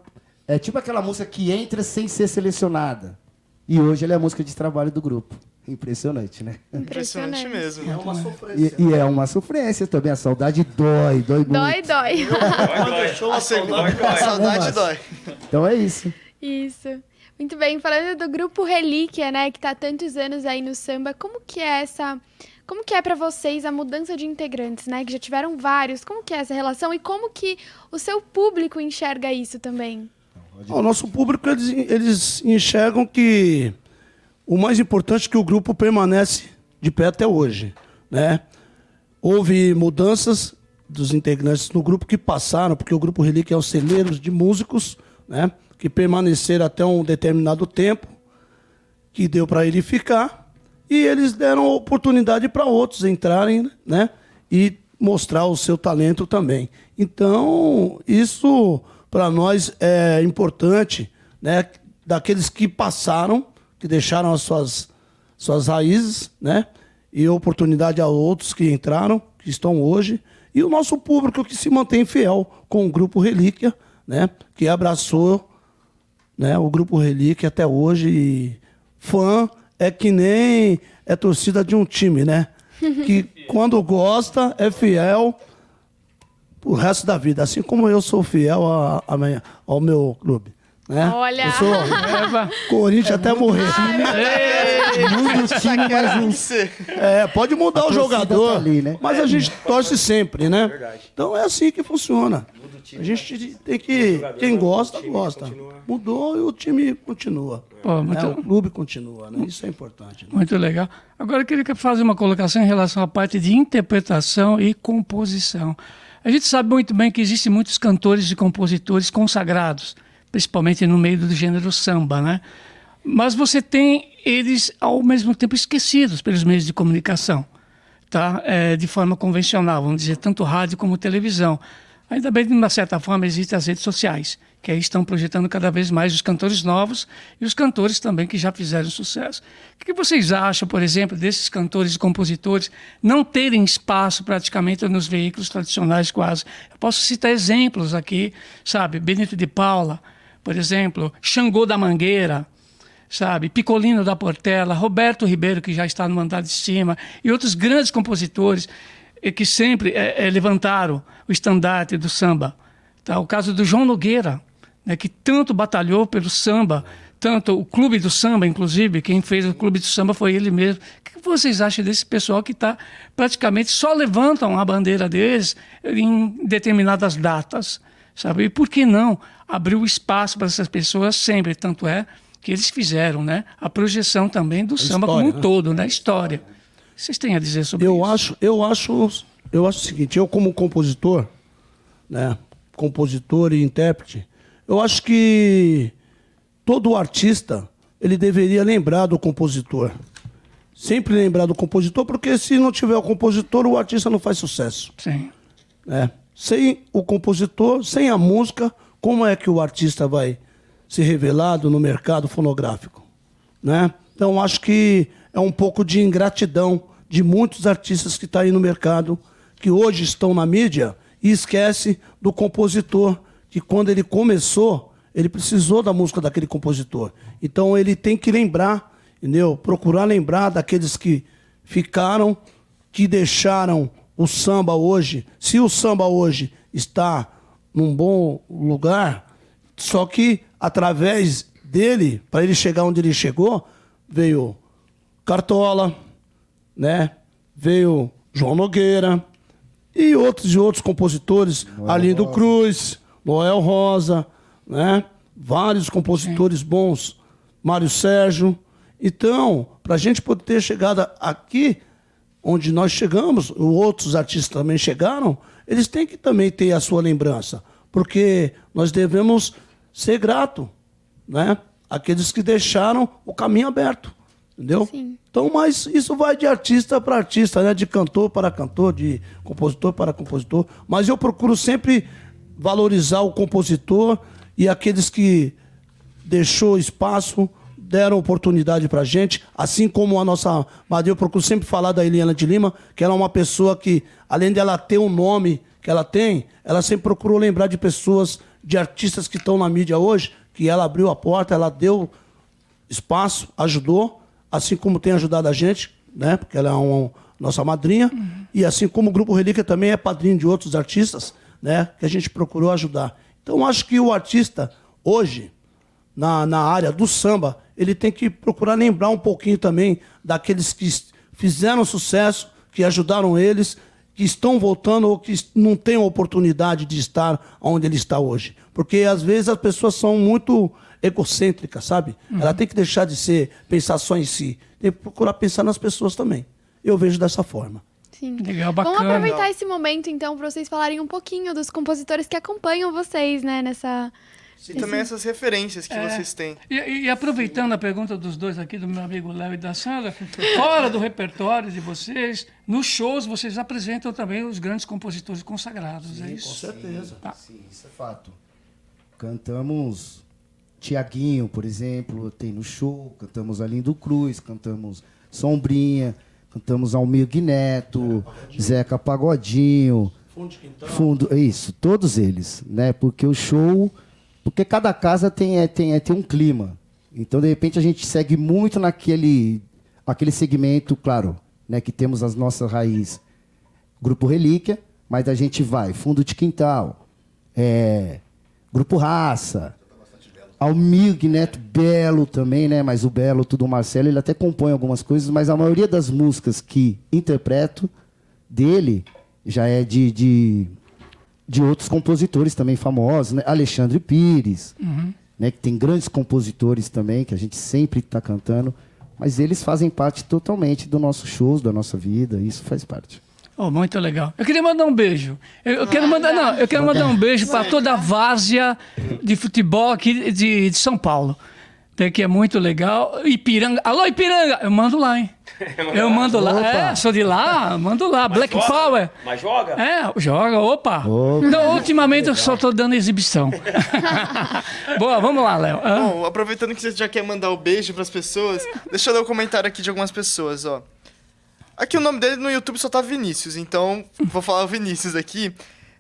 É tipo aquela música que entra sem ser selecionada. E hoje ela é a música de trabalho do grupo. Impressionante, né? Impressionante mesmo. É uma sofrência. E, e é uma sofrência também. A saudade dói, dói muito. Dói, dói. A segunda, a saudade dói. Então é isso. Isso. Muito bem, falando do grupo Relíquia, né, que tá há tantos anos aí no samba, como que é essa, como que é para vocês a mudança de integrantes, né, que já tiveram vários, como que é essa relação e como que o seu público enxerga isso também? O nosso público, eles, eles enxergam que o mais importante é que o grupo permanece de pé até hoje, né? Houve mudanças dos integrantes no grupo que passaram, porque o grupo Relíquia é o celeiro de músicos, né? Que permaneceram até um determinado tempo, que deu para ele ficar, e eles deram oportunidade para outros entrarem, né? E mostrar o seu talento também. Então, isso para nós é importante, né? Daqueles que passaram, que deixaram as suas, suas raízes, né? E oportunidade a outros que entraram, que estão hoje. E o nosso público que se mantém fiel com o Grupo Relíquia, né? Que abraçou né, o Grupo Relíquia até hoje. E fã é que nem é torcida de um time, né? [laughs] Que quando gosta, é fiel o resto da vida. Assim como eu sou fiel a, a minha- ao meu clube. Né? Olha! Eu sou Corinthians até morrer. Muda o time, mas um. É, pode mudar A o jogador, tá ali, né? mas a gente torce sempre, né? Então é assim que funciona. A gente tem que. Quem gosta, gosta. Mudou e o time continua. Pô, muito- né? O clube continua, né? Isso é importante. né? Muito legal. Agora eu queria fazer uma colocação em relação à parte de interpretação e composição. A gente sabe muito bem que existem muitos cantores e compositores consagrados, principalmente no meio do gênero samba, né? Mas você tem eles ao mesmo tempo esquecidos pelos meios de comunicação, tá? É, de forma convencional, vamos dizer, tanto rádio como televisão. Ainda bem que, de uma certa forma, existem as redes sociais, que aí estão projetando cada vez mais os cantores novos e os cantores também que já fizeram sucesso. O que vocês acham, por exemplo, desses cantores e compositores não terem espaço praticamente nos veículos tradicionais quase? Eu posso citar exemplos aqui, sabe? Benito de Paula, por exemplo, Xangô da Mangueira, sabe? Picolino da Portela, Roberto Ribeiro, que já está no mandado de cima, e outros grandes compositores que sempre eh, eh, levantaram o estandarte do samba. Tá? O caso do João Nogueira, né, que tanto batalhou pelo samba, tanto o Clube do Samba, inclusive, quem fez o Clube do Samba foi ele mesmo. O que vocês acham desse pessoal que está praticamente só levantam a bandeira deles em determinadas datas, sabe? E por que não abrir o espaço para essas pessoas sempre? Tanto é que eles fizeram, né? A projeção também do samba história, como um né? todo, né? História. Vocês têm a dizer sobre eu isso? acho, eu acho, eu acho o seguinte, eu como compositor, né, compositor e intérprete, eu acho que todo artista ele deveria lembrar do compositor. Sempre lembrar do compositor, porque se não tiver o compositor, o artista não faz sucesso. Sim. né? Sem o compositor, sem a música, como é que o artista vai ser revelado no mercado fonográfico? Né? Então, acho que é um pouco de ingratidão de muitos artistas que estão aí no mercado, que hoje estão na mídia e esquece do compositor, que quando ele começou, ele precisou da música daquele compositor. Então, ele tem que lembrar, entendeu? Procurar lembrar daqueles que ficaram, que deixaram o samba hoje. Se o samba hoje está num bom lugar, só que através dele, para ele chegar onde ele chegou, veio Cartola, né? Veio João Nogueira e outros e outros compositores, Arlindo Cruz, Noel Rosa, né? Vários compositores bons, Mário Sérgio. Então, para a gente poder ter chegado aqui, onde nós chegamos, outros artistas também chegaram, eles têm que também ter a sua lembrança, porque nós devemos ser grato, né? Aqueles que deixaram o caminho aberto, entendeu? Então, mas isso vai de artista para artista, né? De cantor para cantor, de compositor para compositor. Mas eu procuro sempre valorizar o compositor e aqueles que deixou espaço, deram oportunidade pra gente, assim como a nossa madrinha, eu procuro sempre falar da Eliana de Lima, que ela é uma pessoa que, além dela ter um nome que ela tem, ela sempre procurou lembrar de pessoas, de artistas que estão na mídia hoje, que ela abriu a porta, ela deu espaço, ajudou, assim como tem ajudado a gente, né? Porque ela é uma nossa madrinha, e assim como o Grupo Relíquia também é padrinho de outros artistas, né? Que a gente procurou ajudar. Então, acho que o artista, hoje, na, na área do samba, ele tem que procurar lembrar um pouquinho também daqueles que fizeram sucesso, que ajudaram eles, que estão voltando ou que não têm oportunidade de estar onde ele está hoje. Porque às vezes as pessoas são muito egocêntricas, sabe? Ela tem que deixar de ser pensar só em si, tem que procurar pensar nas pessoas também. Eu vejo dessa forma. Sim. Legal, Vamos bacana. aproveitar esse momento, então, para vocês falarem um pouquinho dos compositores que acompanham vocês, né, nessa... E também essas referências que É. vocês têm. E, e- aproveitando a pergunta dos dois aqui, do meu amigo Léo e da Sandra, fora do repertório de vocês, nos shows vocês apresentam também os grandes compositores consagrados, é isso? Com certeza. Tá. Sim, isso é fato. Cantamos Tiaguinho, por exemplo, tem no show, cantamos Alindo Cruz, cantamos Sombrinha, cantamos Almir Neto, Zeca Pagodinho. Fundo de quintal. Fundo, isso, todos eles, né? Porque o show, porque cada casa tem, é, tem, é, tem um clima. Então, de repente, a gente segue muito naquele aquele segmento, claro, né? Que temos as nossas raízes. Grupo Relíquia, mas a gente vai Fundo de Quintal, é, Grupo Raça, Almir Neto Belo também, né? Mas o Belo, tudo o Marcelo, ele até compõe algumas coisas, mas a maioria das músicas que interpreto dele já é de, de, de outros compositores também famosos, né? Alexandre Pires, Uhum. né? Que tem grandes compositores também, que a gente sempre está cantando, mas eles fazem parte totalmente do nosso shows, da nossa vida, isso faz parte. Oh, muito legal. Eu queria mandar um beijo. Eu, eu quero mandar, não, eu quero mandar um beijo para toda a várzea de futebol aqui de, de São Paulo. Tem Que é muito legal. Ipiranga. Alô, Ipiranga! Eu mando lá, hein? [laughs] Eu mando lá. Opa. É, sou de lá, mando lá. Black joga? Power. Mas joga? É, joga, opa. Não, ultimamente eu só tô dando exibição. [laughs] Boa, vamos lá, Léo. Hã? Bom, aproveitando que você já quer mandar o beijo pras pessoas, deixa eu ler o comentário aqui de algumas pessoas, ó. Aqui o nome dele no YouTube só tá Vinícius, então vou falar o Vinícius aqui.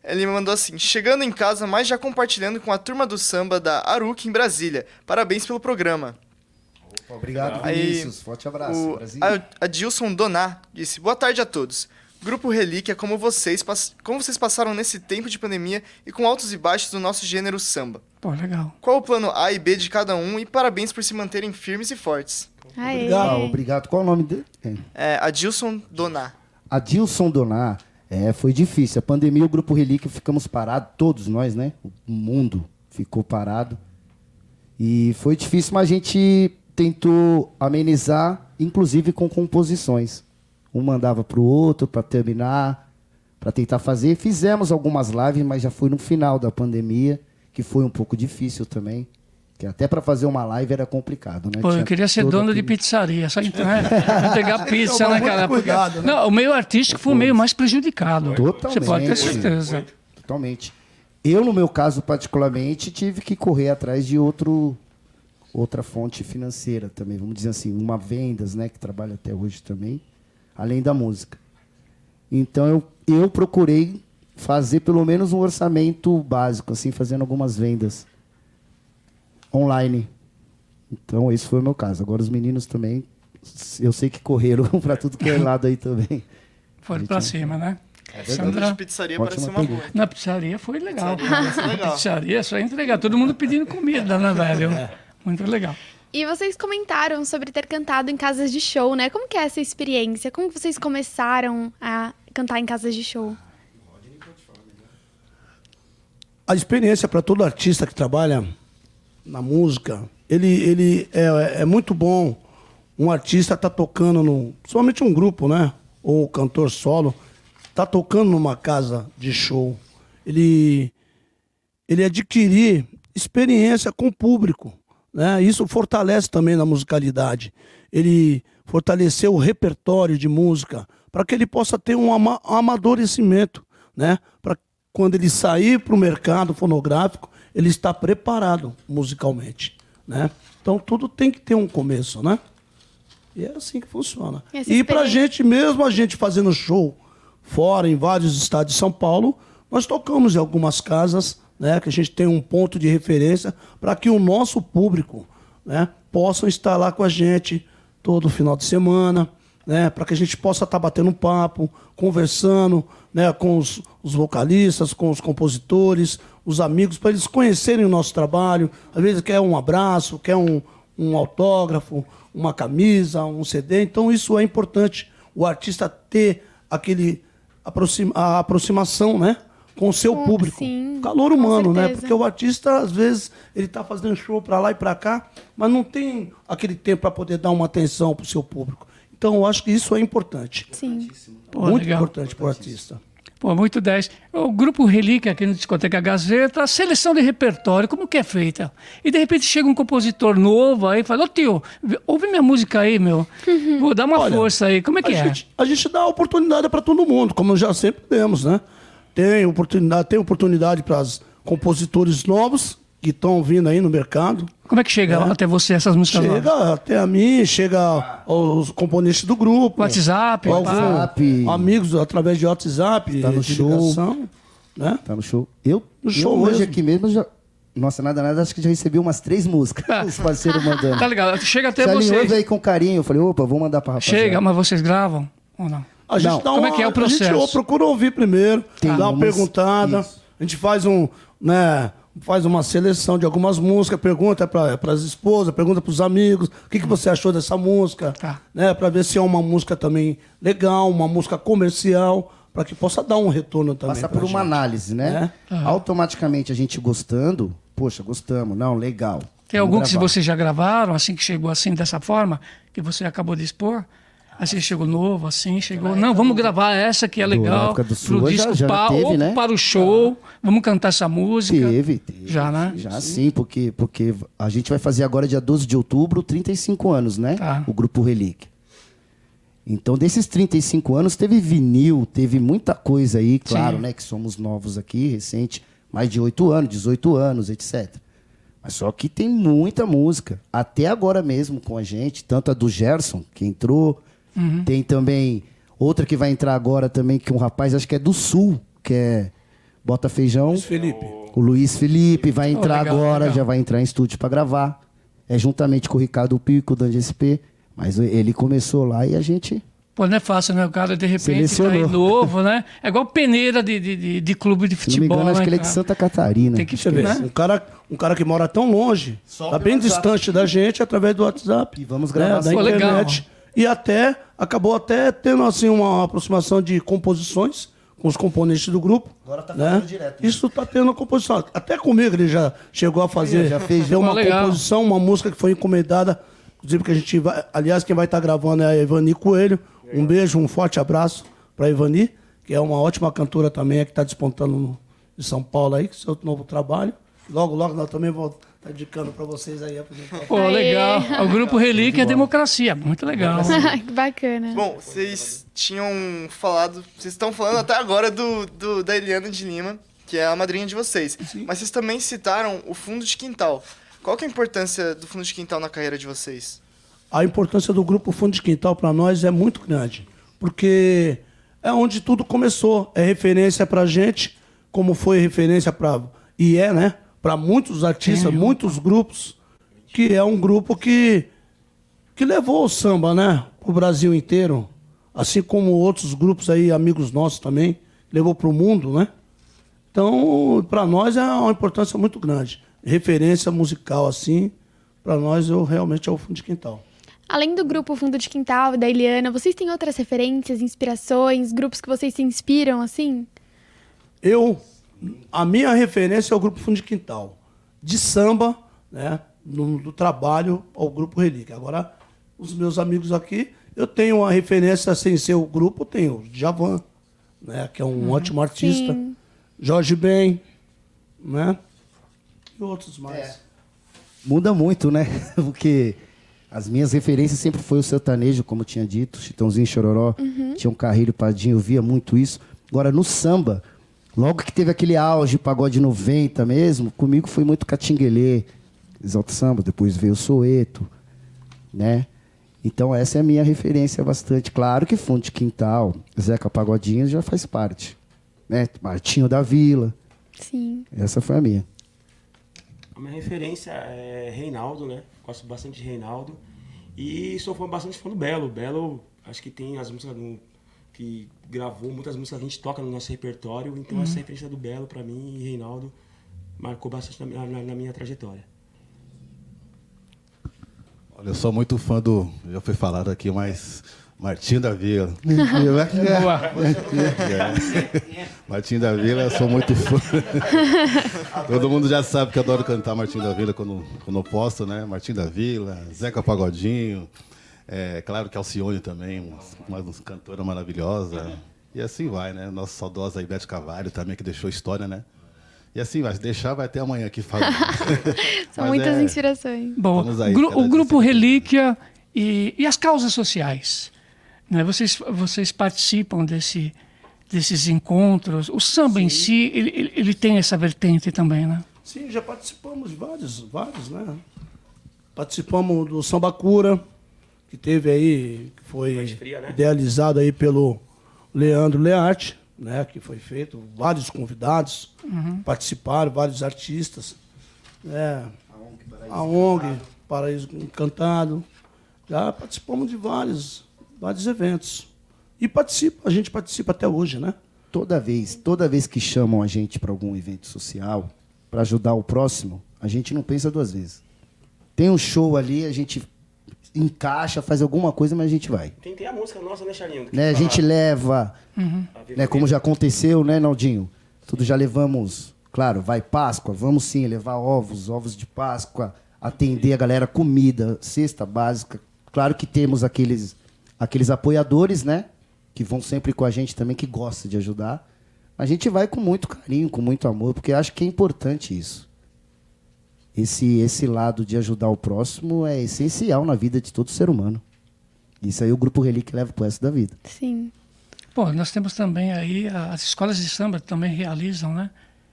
Ele me mandou assim: chegando em casa, mas já compartilhando com a turma do samba da Aruc em Brasília. Parabéns pelo programa. Obrigado, Aí, Vinícius. Forte abraço. O Brasil. a- Adilson Doná disse: Boa tarde a todos. Grupo Relíquia, como vocês, como vocês passaram nesse tempo de pandemia e com altos e baixos do nosso gênero samba? Pô, legal. Qual o plano A e B de cada um e parabéns por se manterem firmes e fortes. Aê. Ah, obrigado. Qual o nome dele? É. Adilson Doná. Adilson Donar. É, foi difícil. A pandemia, o Grupo Relíquia, ficamos parados, todos nós, né? O mundo ficou parado. E foi difícil, mas a gente tentou amenizar, inclusive com composições. Um mandava pro outro para terminar, para tentar fazer. Fizemos algumas lives, mas já foi no final da pandemia, que foi um pouco difícil também. Que até para fazer uma live era complicado, né? Pô, eu Tinha queria ser dono de aquele- pizzaria, só entrar, [laughs] entregar pizza, Tomar né, muito cara? Porque- cuidado, né? Não, o meio artístico foi o meio mais prejudicado. Totalmente. Você pode ter certeza. Totalmente. Eu, no meu caso, particularmente, tive que correr atrás de outro, outra fonte financeira também. Vamos dizer assim, uma vendas, né? Que trabalha até hoje também, além da música. Então, eu, eu procurei fazer pelo menos um orçamento básico, assim, fazendo algumas vendas online. Então, esse foi o meu caso. Agora, os meninos também, eu sei que correram [laughs] para tudo que é lado aí também. Foram pra cima, né? É, Sandra? De pizzaria parece uma boa. Na pizzaria foi legal. Pizzaria legal. [laughs] Pizzaria só entregar. Todo mundo pedindo comida, né, velho? Muito legal. E vocês comentaram sobre ter cantado em casas de show, né? Como que é essa experiência? Como que vocês começaram a cantar em casas de show? a experiência para todo artista que trabalha na música, ele, ele é, é muito bom um artista tá tocando no, somente um grupo, né? Ou cantor solo, tá tocando numa casa de show. Ele ele adquirir experiência com o público, né? Isso fortalece também na musicalidade. Ele fortalecer o repertório de música para que ele possa ter um ama- amadurecimento, né? Para quando ele sair para o mercado fonográfico, ele está preparado musicalmente, né? Então tudo tem que ter um começo, né? E é assim que funciona. E essa E pra experiência- gente, mesmo a gente fazendo show fora, em vários estados de São Paulo, nós tocamos em algumas casas, né? Que a gente tem um ponto de referência para que o nosso público, né? Possam estar lá com a gente todo final de semana, né? Para que a gente possa estar batendo um papo, conversando, né? Com os, os vocalistas, com os compositores, os amigos, para eles conhecerem o nosso trabalho. Às vezes quer um abraço, quer um, um autógrafo, uma camisa, um CD. Então isso é importante. O artista ter aquele aproxima, a aproximação, né? Com o seu público. sim, Calor humano, né? Porque o artista, às vezes, ele tá fazendo show para lá e para cá, mas não tem aquele tempo para poder dar uma atenção pro seu público. Então eu acho que isso é importante. Sim. Pô, Muito legal. importante para o artista. Pô, muito 10. O Grupo Relíquia, aqui no Discoteca Gazeta, a seleção de repertório, como que é feita? E de repente chega um compositor novo aí e fala, ô tio, ouve minha música aí, meu. Vou dar uma Olha, força aí. Como é que a é? Gente, a gente dá oportunidade para todo mundo, como já sempre demos, né? Tem oportunidade, tem oportunidade para os compositores novos que estão vindo aí no mercado. Como é que chega até você essas músicas novas? Chega até a mim, chega aos componentes do grupo. WhatsApp, WhatsApp. amigos através de WhatsApp, Tá no show. ligação, né? Tá no show. Eu, No eu show hoje mesmo. aqui mesmo já. Nossa, nada, nada, acho que já recebi umas três músicas. [laughs] Os parceiros mandando. Tá legal, chega até Se vocês. ouve aí com carinho. Eu falei, opa, vou mandar pra rapaziada. Chega, mas vocês gravam ou não? A gente Não. dá Como é uma- que é o A gente processo? ou procura ouvir primeiro, Tem dá uma perguntada, Isso. a gente faz um, né, faz uma seleção de algumas músicas, pergunta para as esposas, pergunta para os amigos, o que, que você achou dessa música, Tá. né, para ver se é uma música também legal, uma música comercial, para que possa dar um retorno também. Passar por uma gente. análise, né? Automaticamente a gente gostando, poxa, gostamos, não, legal. Tem algum que gravar. vocês já gravaram, assim, que chegou assim, dessa forma, que você acabou de expor? Assim, chegou novo, assim, chegou. Não, vamos gravar essa que é Do- legal. do pro Sua, já- disco já pa- teve, ou né? para o show. Vamos cantar essa música. Teve, teve. Já, né? Já sim, porque, porque a gente vai fazer agora, dia 12 de outubro, 35 anos, né? Tá. O Grupo Relíquia. Então, desses 35 anos, teve vinil, teve muita coisa aí, claro, Sim. né? Que somos novos aqui, recente, mais de 8 anos, 18 anos, etc. Mas só que tem muita música. Até agora mesmo com a gente, tanto a do Gerson, que entrou, Uhum. tem também outra que vai entrar agora também, que um rapaz, acho que é do Sul, que é Bota Feijão. Felipe. O Luiz Felipe vai Oh, entrar legal, agora, legal. já vai entrar em estúdio para gravar. É juntamente com o Ricardo Pico, do SP. Mas ele começou lá e a gente. Pô, não é fácil, né? O cara, de repente, tá novo, né? É igual peneira de, de, de, de clube de Se não me futebol, engano, acho né, que ele é de? Santa Catarina. Tem que vê, né? um, cara, um cara que mora tão longe, tá bem distante da gente através do WhatsApp. E vamos né, gravar da Pô, internet. E até acabou até tendo assim uma aproximação de composições com os componentes do grupo. Agora tá né? direto, né? Isso tá tendo composição. Até comigo ele já chegou a fazer. Já fez, Deu já. uma legal. composição, uma música que foi encomendada. Inclusive que a gente vai. Aliás, quem vai estar gravando é a Ivani Coelho. Um beijo, um forte abraço para Ivani, que é uma ótima cantora também, que está despontando no, em São Paulo aí, com seu novo trabalho. Logo, logo nós também vamos estar indicando para vocês aí. apresentar. Pô, legal. O grupo Relíquia é democracia. Muito legal. que bacana. Bom, vocês tinham falado, vocês estão falando até agora do, do- da Eliana de Lima, que é a madrinha de vocês. Mas vocês também citaram o fundo de quintal. Qual que é a importância do fundo de quintal na carreira de vocês? a importância do grupo Fundo de Quintal para nós é muito grande, porque é onde tudo começou, é referência para gente, como foi referência para e é, né, para muitos artistas, muitos grupos, que é um grupo que que levou o samba, né, o Brasil inteiro, assim como outros grupos aí, amigos nossos também, levou para o mundo, né? Então, para nós é uma importância muito grande. Referência musical assim, para nós eu realmente é o Fundo de Quintal. Além do grupo Fundo de Quintal e da Eliana, vocês têm outras referências, inspirações, grupos que vocês se inspiram, assim? Eu, a minha referência é o grupo Fundo de Quintal. De samba, né? No, do trabalho ao grupo Relíquia. Agora, os meus amigos aqui, eu tenho uma referência sem ser o grupo, eu tenho o Javan, né? Que é um ótimo artista. Sim. Jorge Ben, né? E outros mais. Muda muito, né? [laughs] Porque as minhas referências sempre foi o sertanejo, como eu tinha dito, Chitãozinho Chororó, Uhum. tinha um Carrilho Padinho, eu via muito isso. Agora, no samba, logo que teve aquele auge, pagode 90 mesmo, comigo foi muito Catinguelê, Exalta Samba, depois veio o Soeto, né? Então essa é a minha referência bastante. Claro que Fundo de Quintal, Zeca Pagodinho já faz parte, né? Martinho da Vila, Sim. essa foi a minha. A minha referência é Reinaldo, né? Gosto bastante de Reinaldo. E sou fã, bastante fã do Belo. Belo, acho que tem as músicas do- que gravou, muitas músicas que a gente toca no nosso repertório. Então Uhum. essa referência do Belo, pra mim, e Reinaldo, marcou bastante na, na- na minha trajetória. Olha, eu sou muito fã do. Já foi falado aqui, mas. Martinho da Vila. [laughs] É. [laughs] Martinho da Vila, eu sou muito fã. [laughs] Todo mundo já sabe que eu adoro cantar Martinho da Vila quando, quando eu posso, né? Martinho da Vila, Zeca Pagodinho. É, claro que Alcione também, uma, uma cantora maravilhosa. E assim vai, né? Nossa saudosa Ivete Cavalho também, que deixou história, né? E assim vai, se deixar, vai até amanhã aqui falando. [laughs] [laughs] São Mas muitas é- inspirações. Bom, Vamos aí, gru- o grupo Relíquia e, e as causas sociais. Né? Vocês, vocês participam desse, desses encontros. O samba em si, ele, ele, ele tem essa vertente também, né? Sim, já participamos de vários, vários, né? Participamos do Samba Cura, que teve aí, que foi fria, né? idealizado aí pelo Leandro Learte, né? Que foi feito, vários convidados Uhum. participaram, vários artistas. né? A ONG, Paraíso Encantado. Já participamos de vários, vários eventos. E participa, a gente participa até hoje, né? Toda vez, toda vez que chamam a gente para algum evento social, para ajudar o próximo, a gente não pensa duas vezes. Tem um show ali, a gente encaixa, faz alguma coisa, mas a gente vai. Tem, tem a música nossa, né, Charlinho? Né? A gente leva, Uhum. né? como já aconteceu, né, Naldinho? Tudo já levamos, claro, vai Páscoa, vamos sim levar ovos, ovos de Páscoa, atender a galera, comida, cesta básica. Claro que temos aqueles, aqueles apoiadores, né? Que vão sempre com a gente também, que gosta de ajudar. A gente vai com muito carinho, com muito amor, porque acho que é importante isso. Esse, esse lado de ajudar o próximo é essencial na vida de todo ser humano. Isso aí o Grupo Relíquia leva pro resto da vida. Sim. Pô, nós temos também aí, a- as escolas de samba também realizam, né?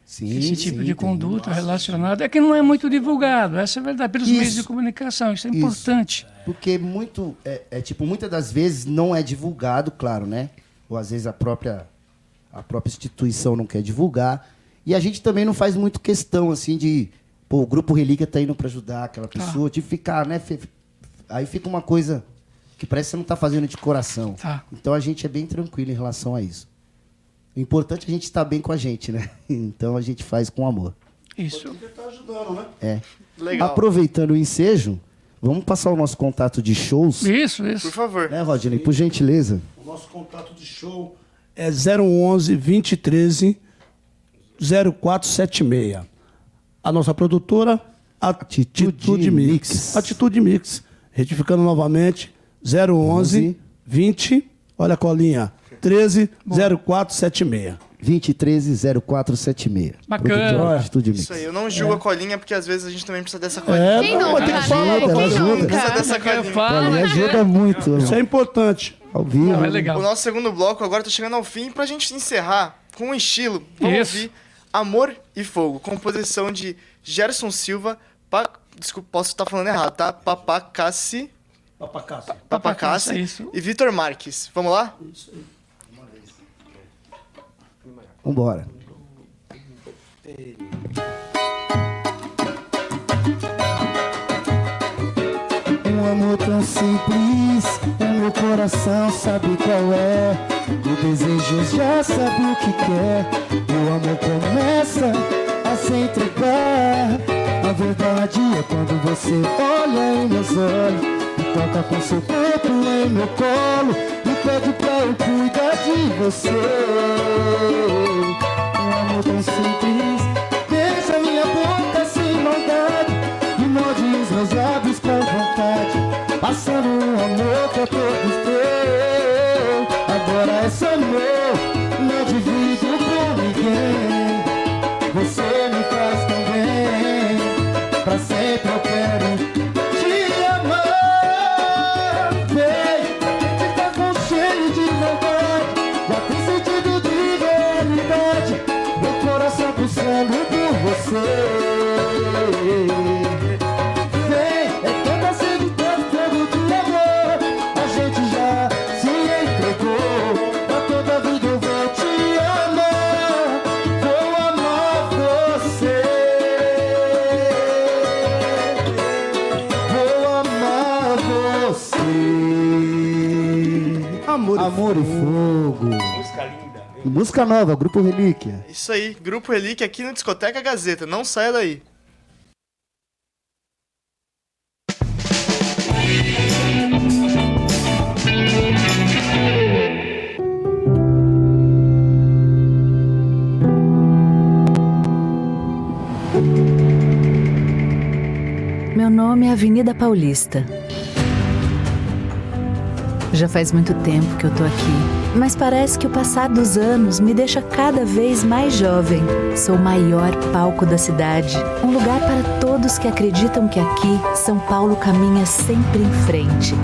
Sim, Esse tipo sim, de conduta relacionada. É que não é muito divulgado, essa é verdade, pelos Isso. meios de comunicação, isso é Isso. importante. Porque muito, é, é, tipo, muitas das vezes não é divulgado, claro, né? Ou às vezes a própria, a própria instituição não quer divulgar. E a gente também não faz muito questão, assim, de... Pô, o Grupo Relíquia tá indo para ajudar aquela pessoa, de ficar, né? Aí fica uma coisa que parece que você não tá fazendo de coração. Tá. Então a gente é bem tranquilo em relação a isso. O importante é a gente estar bem com a gente, né? [laughs] Então a gente faz com amor. Isso. Tá ajudando, né? É. Legal. Aproveitando o ensejo, vamos passar o nosso contato de shows. Isso, isso. Por favor. Né, Rodney? Por gentileza. O nosso contato de show é 011 2013 0476. A nossa produtora, Atitude, Mix. Mix. Atitude Mix. Retificando novamente, 011 20, olha a colinha, 13 0476. 2013-0476. Bacana. Atitude Mix. Isso aí, eu não julgo a colinha, porque às vezes a gente também precisa dessa colinha. É, Quem não, nunca, tem que falar, né? Ajuda, ajuda. Precisa dessa colinha. Ela ajuda muito. Isso é importante. Ao vivo. O nosso segundo bloco agora tá chegando ao fim. Pra gente encerrar com um estilo, vamos Isso. ouvir Amor e Fogo, composição de Gerson Silva. Pa... Desculpa, posso estar falando errado, tá? Papacassi. Papacassi. Papacassi é isso. e Vitor Marques. Vamos lá? Vambora. Um amor tão simples, o meu coração sabe qual é. O desejo já sabe o que quer. O amor começa a se entregar. A verdade é quando você olha em meus olhos e toca com seu corpo em meu colo e pede pra eu cuidar de você. Um amor tão simples, amor que Amor, e fogo. Música linda. Música nova, Grupo Relíquia. Isso aí, Grupo Relíquia aqui no Discoteca Gazeta. Não saia daí. Meu nome é Avenida Paulista. Já faz muito tempo que eu tô aqui, mas parece que o passar dos anos me deixa cada vez mais jovem. Sou o maior palco da cidade, um lugar para todos que acreditam que aqui São Paulo caminha sempre em frente.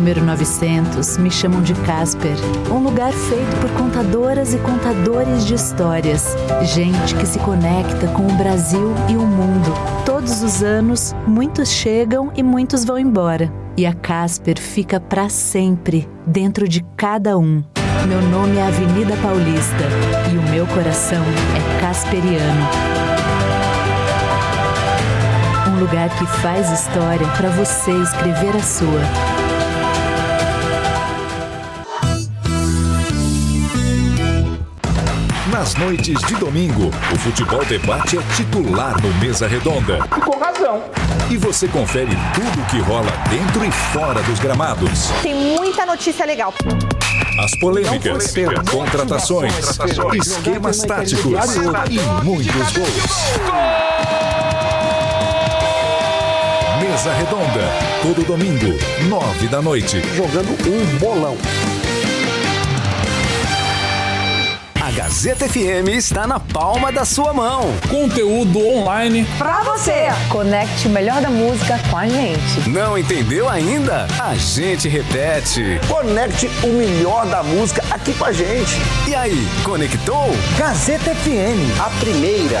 Número 900, me chamam de Casper, um lugar feito por contadoras e contadores de histórias. Gente que se conecta com o Brasil e o mundo. Todos os anos, muitos chegam e muitos vão embora. E a Casper fica para sempre dentro de cada um. Meu nome é Avenida Paulista e o meu coração é casperiano. Um lugar que faz história para você escrever a sua. Nas noites de domingo, o futebol debate é titular no Mesa Redonda. E com razão. E você confere tudo o que rola dentro e fora dos gramados. Tem muita notícia legal. As polêmicas, contratações, esquemas táticos e muitos gols. Mesa Redonda, todo domingo, nove da noite. Jogando um bolão. A Gazeta FM está na palma da sua mão. Conteúdo online. Pra você, conecte o melhor da música com a gente. Não entendeu ainda? A gente repete. Conecte o melhor da música aqui com a gente. E aí, conectou? Gazeta FM, a primeira.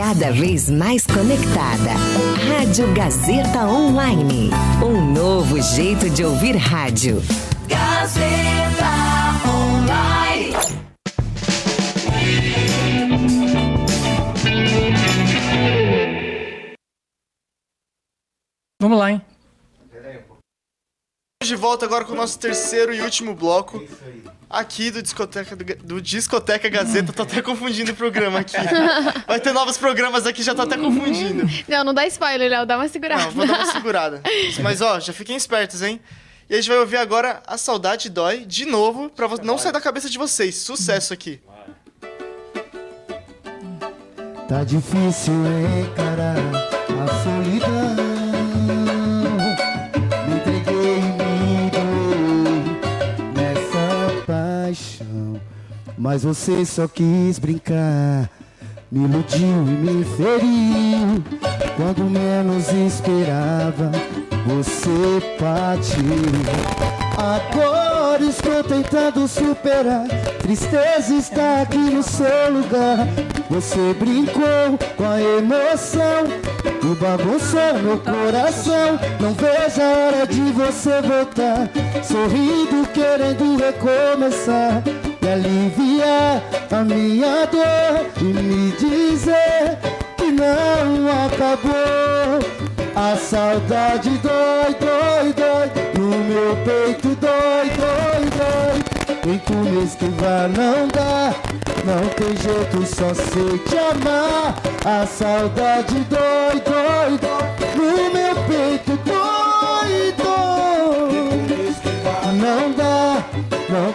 Cada vez mais conectada. Rádio Gazeta Online. Um novo jeito de ouvir rádio. Gazeta Online. Vamos lá, hein? De volta agora com o nosso terceiro e último bloco. Aqui do Discoteca, do, do Discoteca Gazeta, tô até confundindo o programa aqui. [laughs] Vai ter novos programas aqui, já tô até confundindo. Não, não dá spoiler, Léo, dá uma segurada. Não, vou dar uma segurada. Mas ó, já fiquem espertos, hein? E a gente vai ouvir agora A Saudade Dói, de novo, pra vo- não sair da cabeça de vocês. Sucesso aqui. Tá difícil encarar a solidão. Mas você só quis brincar, me iludiu e me feriu. Quando menos esperava, você partiu. Agora estou tentando superar. Tristeza está aqui no seu lugar. Você brincou com a emoção e bagunçou meu coração. Não vejo a hora de você voltar. Sorrindo, querendo recomeçar. Aliviar a minha dor e me dizer que não acabou. A saudade dói, dói, dói No meu peito dói, dói, dói. Tento me esquivar, não dá Não tem jeito, só sei te amar. A saudade dói, dói, dói No meu peito dói,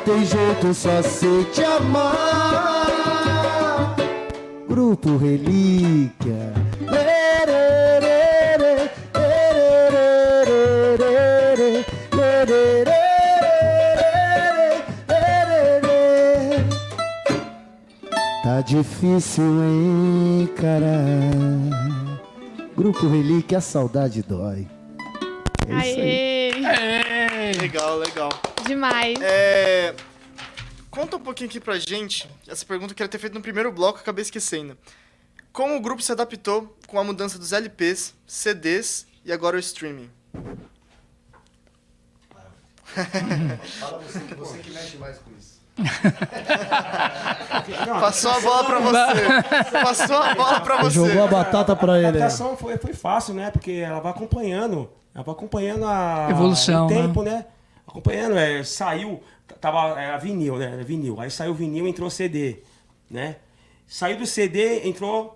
tem jeito, só sei te amar Grupo Relíquia. Tá difícil encarar. Grupo Relíquia, a saudade dói. É isso aí. Aê! Legal, legal. Demais. É, Conta um pouquinho aqui pra gente. Essa pergunta eu queria ter feito no primeiro bloco, acabei esquecendo. Como o grupo se adaptou com a mudança dos LPs, CDs e agora o streaming? Fala você que você que mexe mais com isso. [laughs] Passou a bola pra você. Passou a bola pra você. Jogou a batata pra ele. A adaptação foi, foi fácil, né? Porque ela vai acompanhando. Ela vai acompanhando a Evolução, o tempo, né? Acompanhando, é, saiu, tava era vinil, né? Era vinil. Aí saiu vinil, entrou CD, né? Saiu do CD, entrou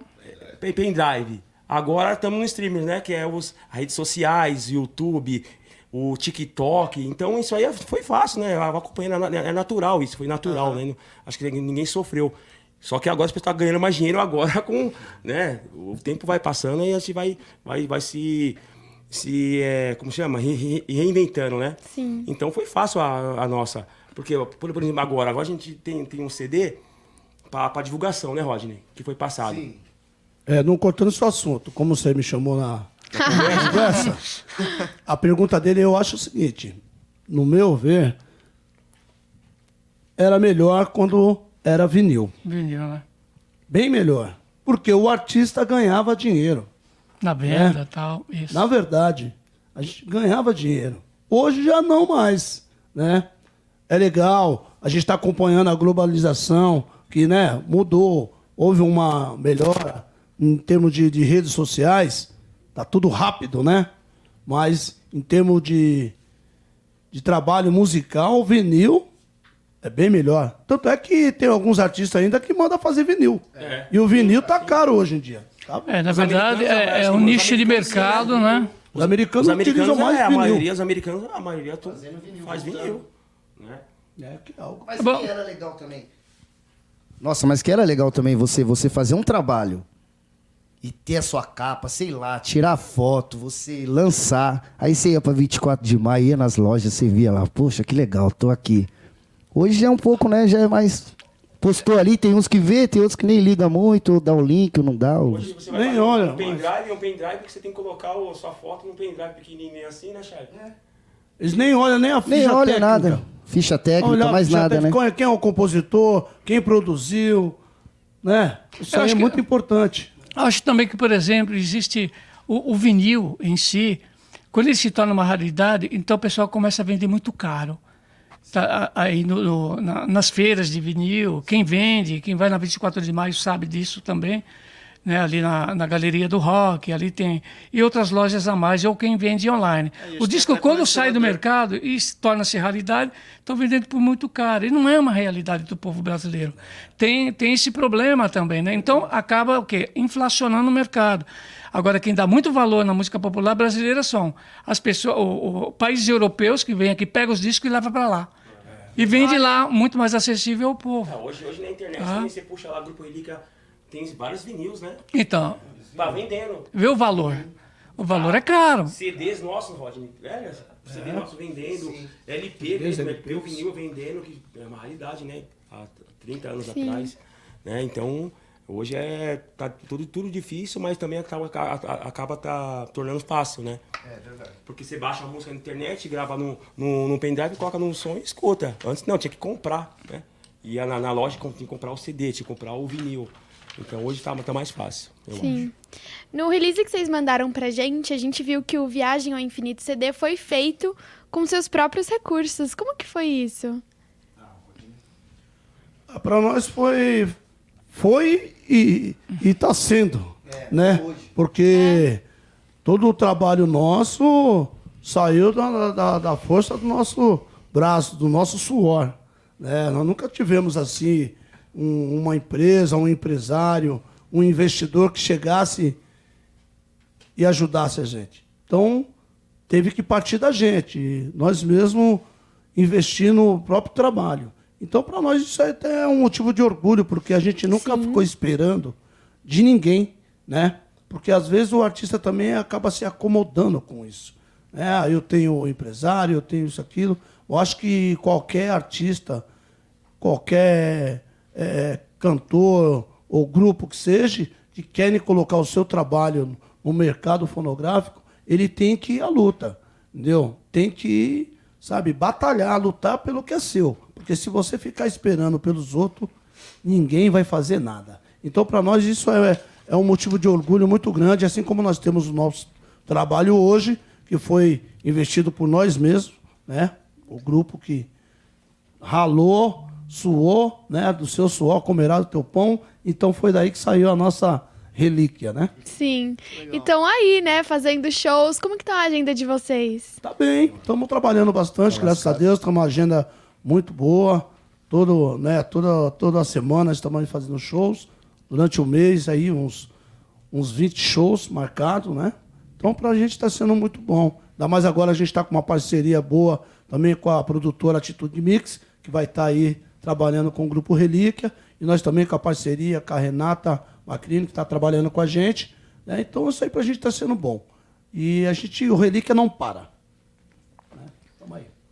é, pendrive. Agora estamos no streaming, né? Que é os as redes sociais, YouTube, o TikTok. Então isso aí foi fácil, né? Acompanhando, é na- é natural isso, foi natural, né? Não- Acho que ninguém sofreu. Só que agora as pessoas estão ganhando mais dinheiro agora [laughs] com, né? O tempo vai passando e a gente vai, vai, vai se, se é, como chama? Re- re- reinventando, né? Sim. Então foi fácil a, a nossa. Porque, por, por exemplo, agora, agora a gente tem, tem um CD para divulgação, né, Rodney? Que foi passado. É, não cortando esse assunto, como você me chamou na, na conversa, a pergunta dele eu acho o seguinte: no meu ver, era melhor quando era vinil. Vinil, né? Bem melhor. Porque o artista ganhava dinheiro. Na venda É. e tal. Isso. Na verdade, a gente ganhava dinheiro. Hoje já não mais, né? É legal, a gente está acompanhando a globalização, que né, mudou, houve uma melhora em termos de, de redes sociais, tá tudo rápido, né? Mas em termos de, de trabalho musical, o vinil é bem melhor. Tanto é que tem alguns artistas ainda que mandam fazer vinil. É. E o vinil tá caro hoje em dia. É, na Os verdade, é, é acho um nicho de mercado, né? Os americanos, Os americanos utilizam mais é, a vinil. maioria, os americanos, a maioria tu, faz vinil. Né? É, que é algo. Mas que era legal também. Nossa, mas que era legal também você, você fazer um trabalho e ter a sua capa, sei lá, tirar foto, você lançar. Aí você ia pra 24 de maio, ia nas lojas, você via lá, poxa, que legal, tô aqui. Hoje já é um pouco, né? Já é mais. Postou ali, tem uns que vê, tem outros que nem liga muito, ou dá o link, ou não dá. Ou... Você vai Nem fazer olha, um pendrive, um pendrive que você tem que colocar a sua foto num pendrive pequenininho assim, né, Charles? Eles nem olham nem a ficha Nem olha técnica. nada. Ficha técnica, Olha mais ficha nada, né? técnica, Quem é o compositor, quem produziu, né? Isso é que- muito importante. Acho também que, por exemplo, existe o, o vinil em si, quando ele se torna uma raridade, então o pessoal começa a vender muito caro. Tá, aí no- no- na- nas feiras de vinil, quem vende, quem vai na 24 de maio sabe disso também, né? ali na, na Galeria do Rock, ali tem. E outras lojas a mais, ou quem vende online. o disco, quando sai do mercado e se torna-se raridade, estão vendendo por muito caro. E não é uma realidade do povo brasileiro. Tem, tem esse problema também, né? Então acaba o quê? Inflacionando o mercado. Agora, quem dá muito valor na música popular brasileira são as pessoas, o, o- países europeus que vêm aqui, pegam os discos e levam para lá. E vende lá muito mais acessível ao povo. Ah, hoje, hoje na internet Ah. você puxa lá Grupo Relíquia, tem vários vinis, né? Então, Tá vendendo. vê o valor. O valor é caro. CDs nossos, Rodney, velho, CD É. nosso vendendo, LP, CDs, mesmo, LPs. LP, o vinil vendendo, que é uma raridade, né? Há 30 anos Sim. atrás. Né? Então, hoje é tá tudo, tudo difícil, mas também acaba, acaba, tá tornando fácil, né? É verdade. Porque você baixa a música na internet, grava no, no, no pendrive, coloca no som e escuta. Antes não, tinha que comprar, né? Ia na, na loja, tinha que comprar o CD, tinha que comprar o vinil. Então hoje tá, tá mais fácil, eu acho. Sim. No release que vocês mandaram pra gente, a gente viu que o Viagem ao Infinito CD foi feito com seus próprios recursos. Como que foi isso? Para nós foi, foi e está sendo, né? Porque todo o trabalho nosso saiu da, da, da força do nosso braço, do nosso suor. Né? Nós nunca tivemos assim um- uma empresa, um empresário, um investidor que chegasse e ajudasse a gente. Então, teve que partir da gente. Nós mesmos investir no próprio trabalho. Então, para nós, isso é até um motivo de orgulho, porque a gente nunca ficou esperando de ninguém, né? Porque às vezes o artista também acaba se acomodando com isso. Né? Ah, eu tenho empresário, eu tenho isso, aquilo. Eu acho que qualquer artista, qualquer eh, cantor ou grupo que seja, que querem colocar o seu trabalho no mercado fonográfico, ele tem que ir à luta, entendeu? Tem que, sabe, batalhar, lutar pelo que é seu. Porque se você ficar esperando pelos outros, ninguém vai fazer nada. Então, para nós, isso é, é um motivo de orgulho muito grande, assim como nós temos o nosso trabalho hoje, que foi investido por nós mesmos, né? O grupo que ralou, suou, né? Do seu suor, comerá do teu pão. Então foi daí que saiu a nossa relíquia, né? Sim. Então aí, né, fazendo shows. Como que tá a agenda de vocês? Tá bem, estamos trabalhando bastante, graças a Deus, estamos uma agenda muito boa. Todo, né, toda, toda semana estamos fazendo shows. Durante o mês aí, uns, uns 20 shows marcados, né? Então pra gente está sendo muito bom. Ainda mais agora a gente está com uma parceria boa também com a produtora Atitude Mix, que vai estar aí trabalhando com o Grupo Relíquia. E nós também com a parceria com a Renata Macrini, que está trabalhando com a gente. né? Então isso aí pra gente está sendo bom. E a gente, o Relíquia não para.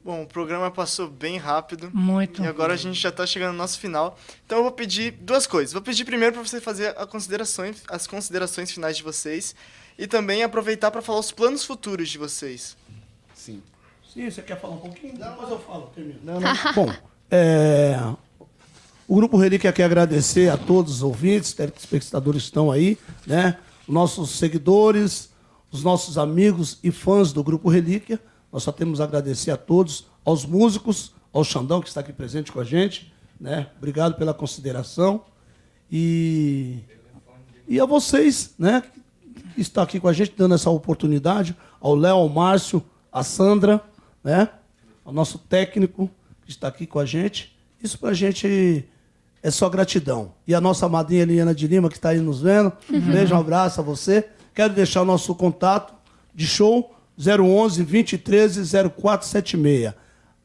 Bom, o programa passou bem rápido. Muito. E agora a gente já está chegando no nosso final. Então eu vou pedir duas coisas. Vou pedir primeiro para você fazer a considerações, as considerações finais de vocês e também aproveitar para falar os planos futuros de vocês. Sim. Sim, você quer falar um pouquinho? Não, mas eu falo. Termino. Não, não. Bom, é, o Grupo Relíquia quer agradecer a todos os ouvintes, telespectadores que estão aí, né? Nossos seguidores, os nossos amigos e fãs do Grupo Relíquia. Nós só temos a agradecer a todos, aos músicos, ao Xandão, que está aqui presente com a gente. Né? Obrigado pela consideração. E, e a vocês, né? Que estão aqui com a gente, dando essa oportunidade. Ao Léo, ao Márcio, a Sandra, né? Ao nosso técnico que está aqui com a gente. Isso para a gente é só gratidão. E a nossa madrinha Eliana de Lima, que está aí nos vendo, um beijo, um abraço a você. Quero deixar o nosso contato de show 011 2013 0476.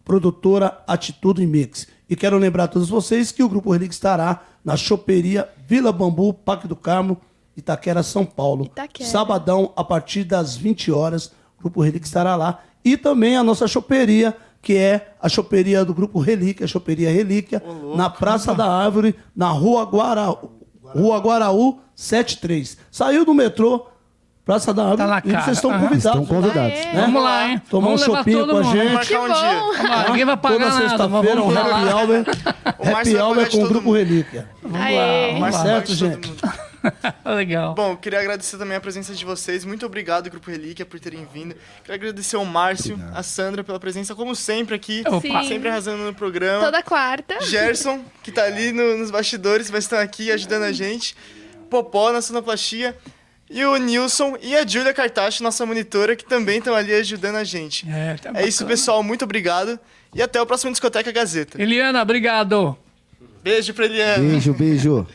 Produtora Atitude Mix. E quero lembrar a todos vocês que o Grupo Relix estará na choperia Vila Bambu, Parque do Carmo, Itaquera, São Paulo. Itaquera. Sabadão, a partir das 20 horas, o Grupo Relix estará lá. E também a nossa choperia, que é a choperia do Grupo Relíquia, a choperia Relíquia, na Praça da Árvore, na Rua Guaraú, Rua Guaraú 73. Saiu do metrô, Praça da Árvore, Tá na e cara. vocês estão Aham. convidados. Estão convidados. Né? Vamos lá, hein? Tomar Vamos um levar chopinho todo com a mundo. gente. Vamos marcar um dia. Vamos lá, ninguém vai pagar Toda nada, mas sexta-feira, um vamos happy lá. hour. O happy hour de com o todo Grupo mundo. Relíquia. Vamos Aê. lá, vamos lá. Certo, gente? [laughs] Legal. Bom, queria agradecer também a presença de vocês. Muito obrigado, Grupo Relíquia, por terem vindo. Queria agradecer ao Márcio, a Sandra pela presença, como sempre aqui. Opa. Sempre arrasando no programa. Toda quarta. Gerson, que tá ali no- nos bastidores, mas estão aqui ajudando a gente. Popó na sonoplastia. E o Nilson e a Júlia Cartacho, nossa monitora, que também estão ali ajudando a gente. É, tá É isso, pessoal. Muito obrigado. E até o próximo Discoteca Gazeta. Eliana, obrigado. Beijo pra Eliana. Beijo, beijo.